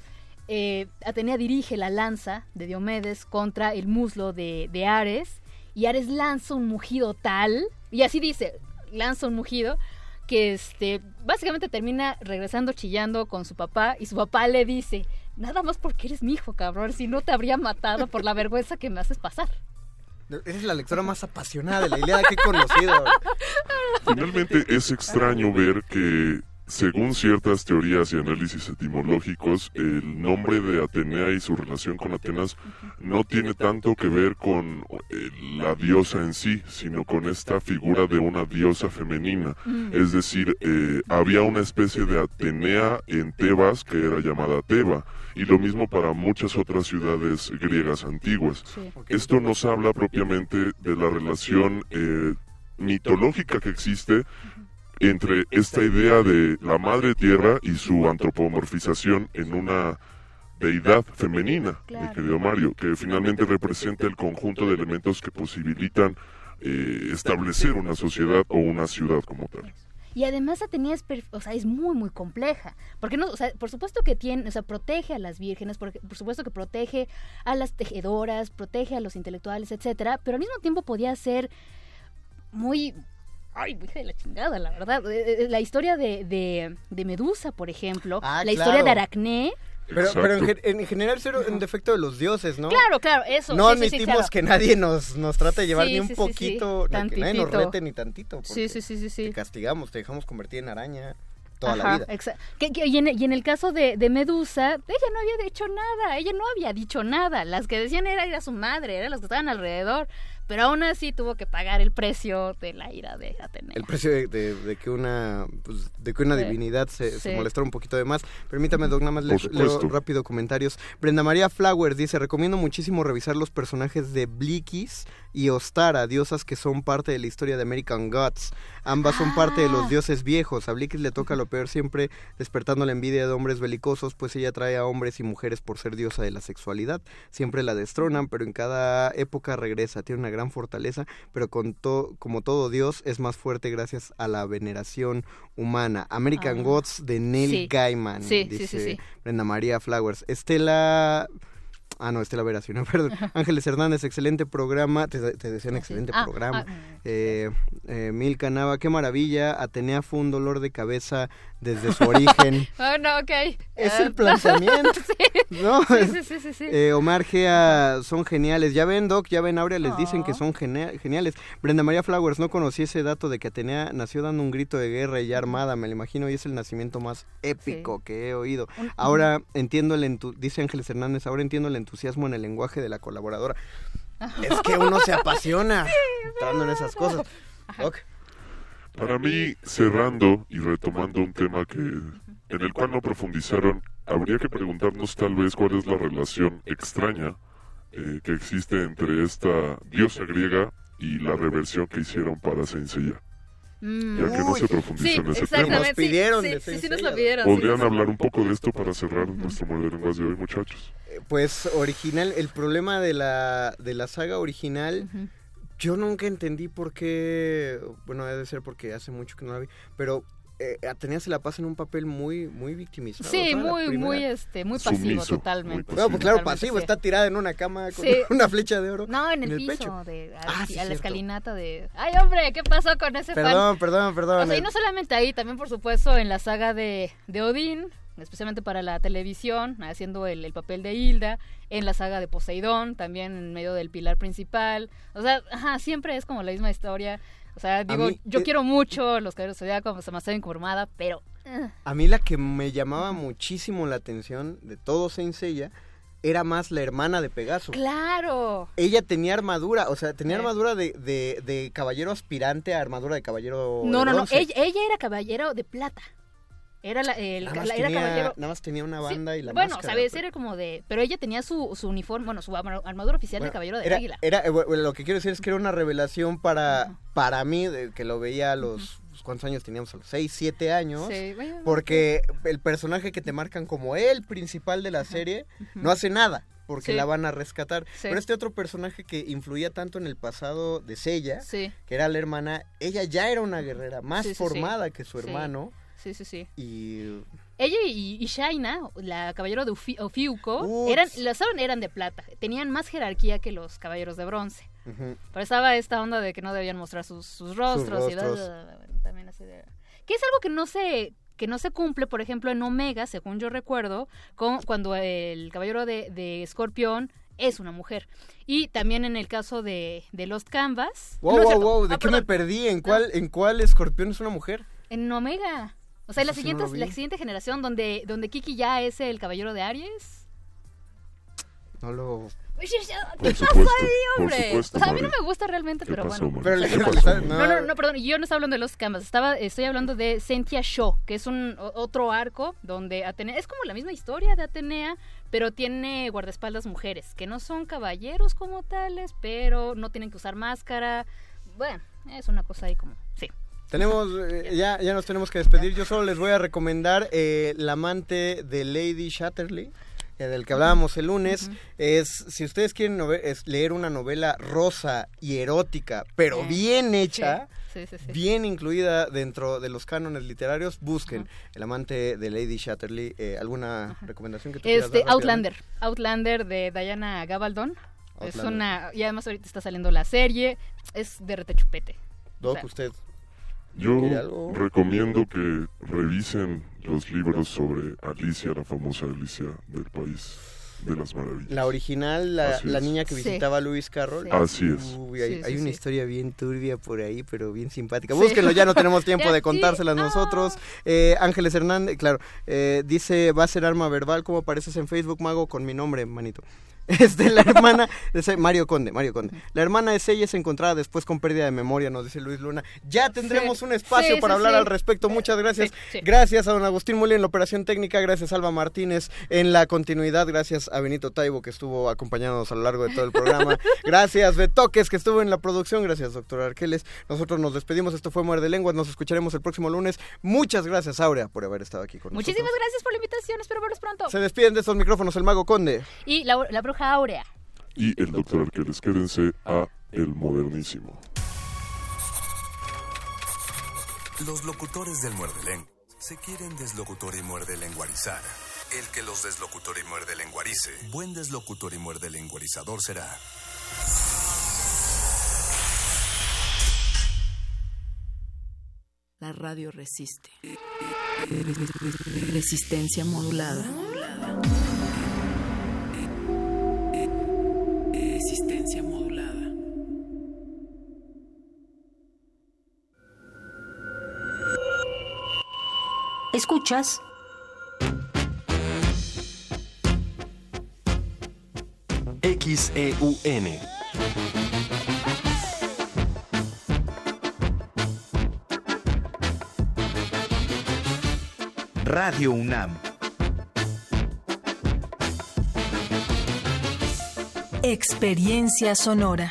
Speaker 5: eh, Atenea dirige la lanza de Diomedes contra el muslo de, de Ares y Ares lanza un mugido tal, y así dice, lanza un mugido que este básicamente termina regresando chillando con su papá y su papá le dice, nada más porque eres mi hijo, cabrón, si no te habría matado por la vergüenza que me haces pasar.
Speaker 4: Eres la lectora más apasionada de la Ilíada que he conocido.
Speaker 6: Finalmente es extraño ver que, según ciertas teorías y análisis etimológicos, el nombre de Atenea y su relación con Atenas no tiene tanto que ver con eh, la diosa en sí, sino con esta figura de una diosa femenina. Es decir, eh, había una especie de Atenea en Tebas que era llamada Teba, y lo mismo para muchas otras ciudades griegas antiguas. Esto nos habla propiamente de la relación eh, mitológica que existe entre esta idea de la madre tierra y su antropomorfización en una deidad femenina, mi querido Mario, que finalmente representa el conjunto de elementos que posibilitan eh, establecer una sociedad o una ciudad como tal.
Speaker 5: Y además Atenea es, o sea, es muy, muy compleja. Porque no, o sea, por supuesto que tiene, o sea, protege a las vírgenes, porque, por supuesto que protege a las tejedoras, protege a los intelectuales, etcétera, pero al mismo tiempo podía ser muy, ay, muy de la chingada, la verdad. Eh, eh, La historia de, de, de Medusa, por ejemplo,
Speaker 4: Ah,
Speaker 5: la historia de Aracné.
Speaker 4: Pero, pero en, gen- en general ser un defecto de los dioses, ¿no?
Speaker 5: Claro, claro, eso.
Speaker 4: No
Speaker 5: sí, sí, sí,
Speaker 4: admitimos
Speaker 5: claro.
Speaker 4: que nadie nos, nos trate de llevar
Speaker 5: Sí,
Speaker 4: ni un
Speaker 5: sí, sí, sí.
Speaker 4: poquito, que nadie nos rete ni tantito.
Speaker 5: Sí, sí, sí, sí, sí.
Speaker 4: Te castigamos, te dejamos convertir en araña toda
Speaker 5: Ajá,
Speaker 4: la vida.
Speaker 5: que- que- y, en, y en el caso de, de Medusa, ella no había dicho nada, ella no había dicho nada. Las que decían era, era su madre, eran las que estaban alrededor. Pero aún así tuvo que pagar el precio de la ira de Atenea.
Speaker 4: El precio de, de- de que una pues, de que una
Speaker 5: Sí.
Speaker 4: divinidad se, se
Speaker 5: Sí.
Speaker 4: molestara un poquito de más. Permítame, Doc, nada más le- leo rápido comentarios. Brenda María Flowers dice, recomiendo muchísimo revisar los personajes de Blikis y Ostara, diosas que son parte de la historia de American Gods. Ambas son parte de
Speaker 5: Ah.
Speaker 4: los dioses viejos. A Blikis le toca lo peor siempre, despertando la envidia de hombres belicosos, pues ella trae a hombres y mujeres por ser diosa de la sexualidad. Siempre la destronan, pero en cada época regresa. Tiene una gran fortaleza, pero con to- como todo dios es más fuerte gracias a la veneración humana. American
Speaker 5: Ah.
Speaker 4: Gods de Neil
Speaker 5: Sí.
Speaker 4: Gaiman,
Speaker 5: Sí,
Speaker 4: dice
Speaker 5: sí, sí.
Speaker 4: Brenda María Flowers. Estela... Ah, no, Estela Vera, sí, no, perdón. Ángeles Hernández, excelente programa. Te, te decían excelente
Speaker 5: Ah,
Speaker 4: programa.
Speaker 5: ah,
Speaker 4: Eh, eh, Milka Nava, qué maravilla. Atenea fue un dolor de cabeza desde su origen.
Speaker 5: Oh, no, ok.
Speaker 4: Es
Speaker 5: Ah,
Speaker 4: el planteamiento.
Speaker 5: sí.
Speaker 4: ¿no?
Speaker 5: Sí, sí, sí, sí.
Speaker 4: Eh, Omar Gea son geniales. Ya ven, Doc, ya ven, Aurea, les dicen que
Speaker 5: Oh.
Speaker 4: son genia- geniales. Brenda María Flowers, no conocí ese dato de que Atenea nació dando un grito de guerra y ya armada, me lo imagino, y es el nacimiento más épico que he oído. Ahora entiendo el entu- dice Ángeles Hernández, ahora entiendo el entusiasmo en el lenguaje de la colaboradora. Es que uno se apasiona entrando en esas cosas. Doc.
Speaker 6: Para mí, cerrando y retomando un tema que en el cual no profundizaron, habría que preguntarnos tal vez cuál es la relación extraña eh, que existe entre esta diosa griega y la reversión que hicieron para Saint Seiya.
Speaker 5: Mm.
Speaker 6: Ya que no se profundizó
Speaker 5: Sí,
Speaker 6: en ese tema.
Speaker 5: sí,
Speaker 4: pidieron
Speaker 5: sí,
Speaker 4: de
Speaker 5: sí, sí, nos lo pidieron.
Speaker 6: ¿Podrían
Speaker 5: nos-
Speaker 6: hablar un poco de esto para cerrar nuestro muerde lenguas de hoy, muchachos?
Speaker 4: Pues original, el problema de la, de la saga original, yo nunca entendí por qué, bueno, debe ser porque hace mucho que no la vi, pero eh, Atenea se la pasa en un papel muy, muy victimizado.
Speaker 5: Sí,
Speaker 4: la
Speaker 5: muy,
Speaker 4: primera.
Speaker 5: muy, este, muy pasivo,
Speaker 6: Sumiso,
Speaker 5: totalmente.
Speaker 4: No, pues claro,
Speaker 5: Totalmente,
Speaker 4: pasivo,
Speaker 5: sí.
Speaker 4: está tirada en una cama con
Speaker 5: Sí.
Speaker 4: una flecha de oro.
Speaker 5: No, en el, piso,
Speaker 4: pecho.
Speaker 5: de, a,
Speaker 4: Ah,
Speaker 5: a
Speaker 4: sí,
Speaker 5: la
Speaker 4: cierto.
Speaker 5: escalinata de... ¡Ay, hombre! ¿Qué pasó con ese fan?
Speaker 4: Perdón, perdón, perdón.
Speaker 5: O sea, y no solamente ahí, también por supuesto en la saga de, de Odín, especialmente para la televisión, haciendo el, el papel de Hilda, en la saga de Poseidón, también en medio del pilar principal. O sea, ajá, siempre es como la misma historia. O sea, digo,
Speaker 4: mí,
Speaker 5: yo
Speaker 4: eh,
Speaker 5: quiero mucho los caballeros del Zodiaco, se me está informada, pero... eh,
Speaker 4: A mí la que me llamaba muchísimo la atención de todo Saint Seiya era más la hermana de Pegaso.
Speaker 5: ¡Claro!
Speaker 4: Ella tenía armadura, o sea, tenía
Speaker 5: Eh.
Speaker 4: armadura de, de, de caballero aspirante a armadura de caballero
Speaker 5: No,
Speaker 4: de
Speaker 5: no, no,
Speaker 4: bronce.
Speaker 5: ella, ella era caballero de plata. Era la, el,
Speaker 4: Nada más,
Speaker 5: la- era
Speaker 4: tenía,
Speaker 5: caballero...
Speaker 4: nada más tenía una banda y la
Speaker 5: bueno,
Speaker 4: máscara,
Speaker 5: sabes,
Speaker 4: pero-
Speaker 5: era como de... Pero ella tenía su, su uniforme, bueno, su arma- armadura oficial de caballero de
Speaker 4: era,
Speaker 5: águila.
Speaker 4: era- eh, bueno, lo que quiero decir es que era una revelación para, para mí, de que lo veía a los... pues, ¿Cuántos años teníamos? A los 6, 7 años.
Speaker 5: Sí, bueno,
Speaker 4: Porque el personaje que te marcan como el principal de la serie no hace nada. Porque
Speaker 5: Sí.
Speaker 4: la van a rescatar.
Speaker 5: Sí.
Speaker 4: Pero este otro personaje que influía tanto en el pasado de Sella,
Speaker 5: Sí.
Speaker 4: que era la hermana, ella ya era una guerrera más formada que su hermano.
Speaker 5: Sí, sí, sí.
Speaker 4: Y
Speaker 5: Ella y, y Shaina, la caballero de Ufi- Ofiuco, eran, saben, eran de plata. Tenían más jerarquía que los caballeros de bronce. Pero estaba esta onda de que no debían mostrar sus, sus rostros. y también así de- Que es algo que no se que no se cumple, por ejemplo, en Omega, según yo recuerdo, con, cuando el caballero de, de Escorpión es una mujer. Y también en el caso de, de Lost Canvas.
Speaker 4: Wow,
Speaker 5: no
Speaker 4: wow, wow, ¿de
Speaker 5: Ah,
Speaker 4: qué me perdí? ¿En cuál, ¿En cuál escorpión es una mujer?
Speaker 5: En Omega. O sea, la
Speaker 4: Eso sí no
Speaker 5: siguiente, la siguiente generación donde, donde Kiki ya es el caballero de Aries.
Speaker 4: No lo...
Speaker 5: ¿Qué
Speaker 6: Por
Speaker 5: pasa
Speaker 6: supuesto,
Speaker 5: ahí,
Speaker 6: por
Speaker 5: hombre?
Speaker 6: supuesto,
Speaker 5: o sea, a mí no me gusta realmente,
Speaker 6: ¿Qué
Speaker 5: pero
Speaker 6: pasó,
Speaker 5: bueno.
Speaker 4: Pero le-
Speaker 6: ¿Qué
Speaker 4: le-
Speaker 6: pasó?
Speaker 5: No, no, no, perdón, yo no estaba hablando de los canvas, estaba, estoy hablando de Sentia Show, que es un otro arco donde Atenea, es como la misma historia de Atenea, pero tiene guardaespaldas mujeres, que no son caballeros como tales, pero no tienen que usar máscara. Bueno, es una cosa ahí como, sí.
Speaker 4: Tenemos, eh, ya, ya nos tenemos que despedir. Yo solo les voy a recomendar eh, La amante de Lady Shatterley, eh, del que hablábamos el lunes. Es, si ustedes quieren es leer una novela rosa y erótica, pero
Speaker 5: Eh,
Speaker 4: bien hecha,
Speaker 5: Sí, sí, sí.
Speaker 4: bien incluida dentro de los cánones literarios, busquen El amante de Lady Shatterley. Eh, ¿Alguna recomendación que tú quieras
Speaker 5: Este,
Speaker 4: dar rápidamente?
Speaker 5: Outlander, Outlander de Diana Gabaldon. Es
Speaker 4: Outlander.
Speaker 5: una, y además ahorita está saliendo la serie, es de retechupete. O
Speaker 4: Doc,
Speaker 5: sea,
Speaker 4: usted.
Speaker 6: Yo recomiendo que revisen los libros sobre Alicia, la famosa Alicia del País de las Maravillas.
Speaker 4: La original, la, la niña que
Speaker 5: Sí.
Speaker 4: visitaba a Lewis Carroll.
Speaker 5: Sí.
Speaker 6: Así es.
Speaker 4: Uy, hay,
Speaker 5: Sí,
Speaker 4: hay una
Speaker 5: sí.
Speaker 4: historia bien turbia por ahí, pero bien simpática.
Speaker 5: Sí.
Speaker 4: Búsquenlo, ya no tenemos tiempo de contárselas
Speaker 5: no.
Speaker 4: nosotros. Eh, Ángeles Hernández, claro, eh, dice, va a ser arma verbal, como apareces en Facebook, Mago, con mi nombre, manito. Este, la hermana, ese- Mario Conde, Mario Conde. La hermana de ella es encontrada después con pérdida de memoria, nos dice Luis Luna. Ya tendremos
Speaker 5: Sí.
Speaker 4: un espacio
Speaker 5: Sí,
Speaker 4: para
Speaker 5: sí,
Speaker 4: hablar al respecto. Muchas gracias. Gracias a don Agustín Muli en la operación técnica, gracias a Alba Martínez en la continuidad, gracias a Benito Taibo que estuvo acompañándonos a lo largo de todo el programa, gracias Betoques que estuvo en la producción, gracias doctor Arqueles. Nosotros nos despedimos, esto fue Muerde Lenguas, nos escucharemos el próximo lunes. Muchas gracias Aurea por haber estado aquí con
Speaker 5: Muchísimas
Speaker 4: nosotros.
Speaker 5: gracias por la invitación, espero verlos pronto.
Speaker 4: Se despiden de estos micrófonos el Mago Conde.
Speaker 5: Y la, la bruja áurea.
Speaker 6: Y el doctor Arqueles, quédense a El Modernísimo.
Speaker 9: Los locutores del muerde lengua se quieren deslocutor y muerde lenguarizar. El que los deslocutor y muerde lenguarice, buen deslocutor y muerde lenguarizador será.
Speaker 1: La radio resiste.
Speaker 10: Resistencia modulada.
Speaker 11: Escuchas
Speaker 12: XEUN.
Speaker 13: Radio UNAM.
Speaker 3: Experiencia sonora.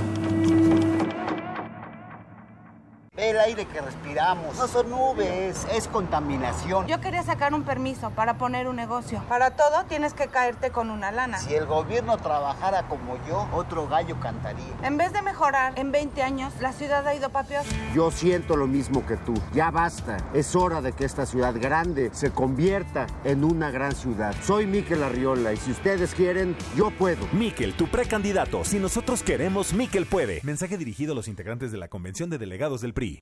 Speaker 14: Aire que respiramos no son nubes, es contaminación.
Speaker 15: Yo quería sacar un permiso para poner un negocio. Para todo tienes que caerte con una lana.
Speaker 14: Si el gobierno trabajara como yo, otro gallo cantaría.
Speaker 15: En vez de mejorar, en 20 años la ciudad ha ido pa' peor.
Speaker 16: Yo siento lo mismo que tú. Ya basta. Es hora de que esta ciudad grande se convierta en una gran ciudad. Soy Miquel Arriola y si ustedes quieren, yo puedo.
Speaker 17: Miquel, tu precandidato. Si nosotros queremos, Miquel puede. Mensaje dirigido a los integrantes de la Convención de Delegados del PRI.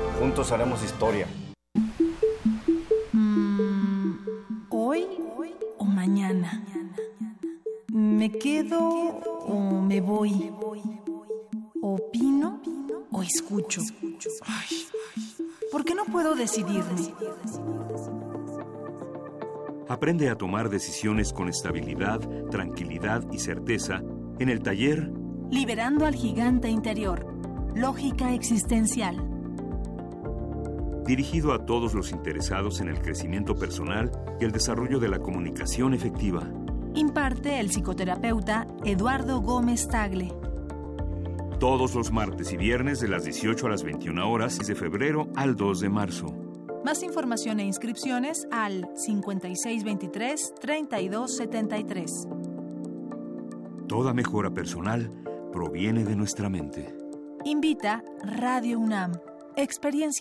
Speaker 18: Juntos haremos historia.
Speaker 3: Mm, ¿Hoy o mañana? ¿Me quedo o me voy? ¿Opino o escucho? Ay, ¿Por qué no puedo decidirme?
Speaker 19: Aprende a tomar decisiones con estabilidad, tranquilidad y certeza en el taller
Speaker 3: Liberando al gigante interior. Lógica existencial.
Speaker 19: Dirigido a todos los interesados en el crecimiento personal y el desarrollo de la comunicación efectiva.
Speaker 3: Imparte el psicoterapeuta Eduardo Gómez Tagle.
Speaker 19: Todos los martes y viernes de las 18 a las 21 horas de febrero al 2 de marzo.
Speaker 3: Más información e inscripciones al 5623-3273.
Speaker 19: Toda mejora personal proviene de nuestra mente.
Speaker 3: Invita Radio UNAM. Experiencia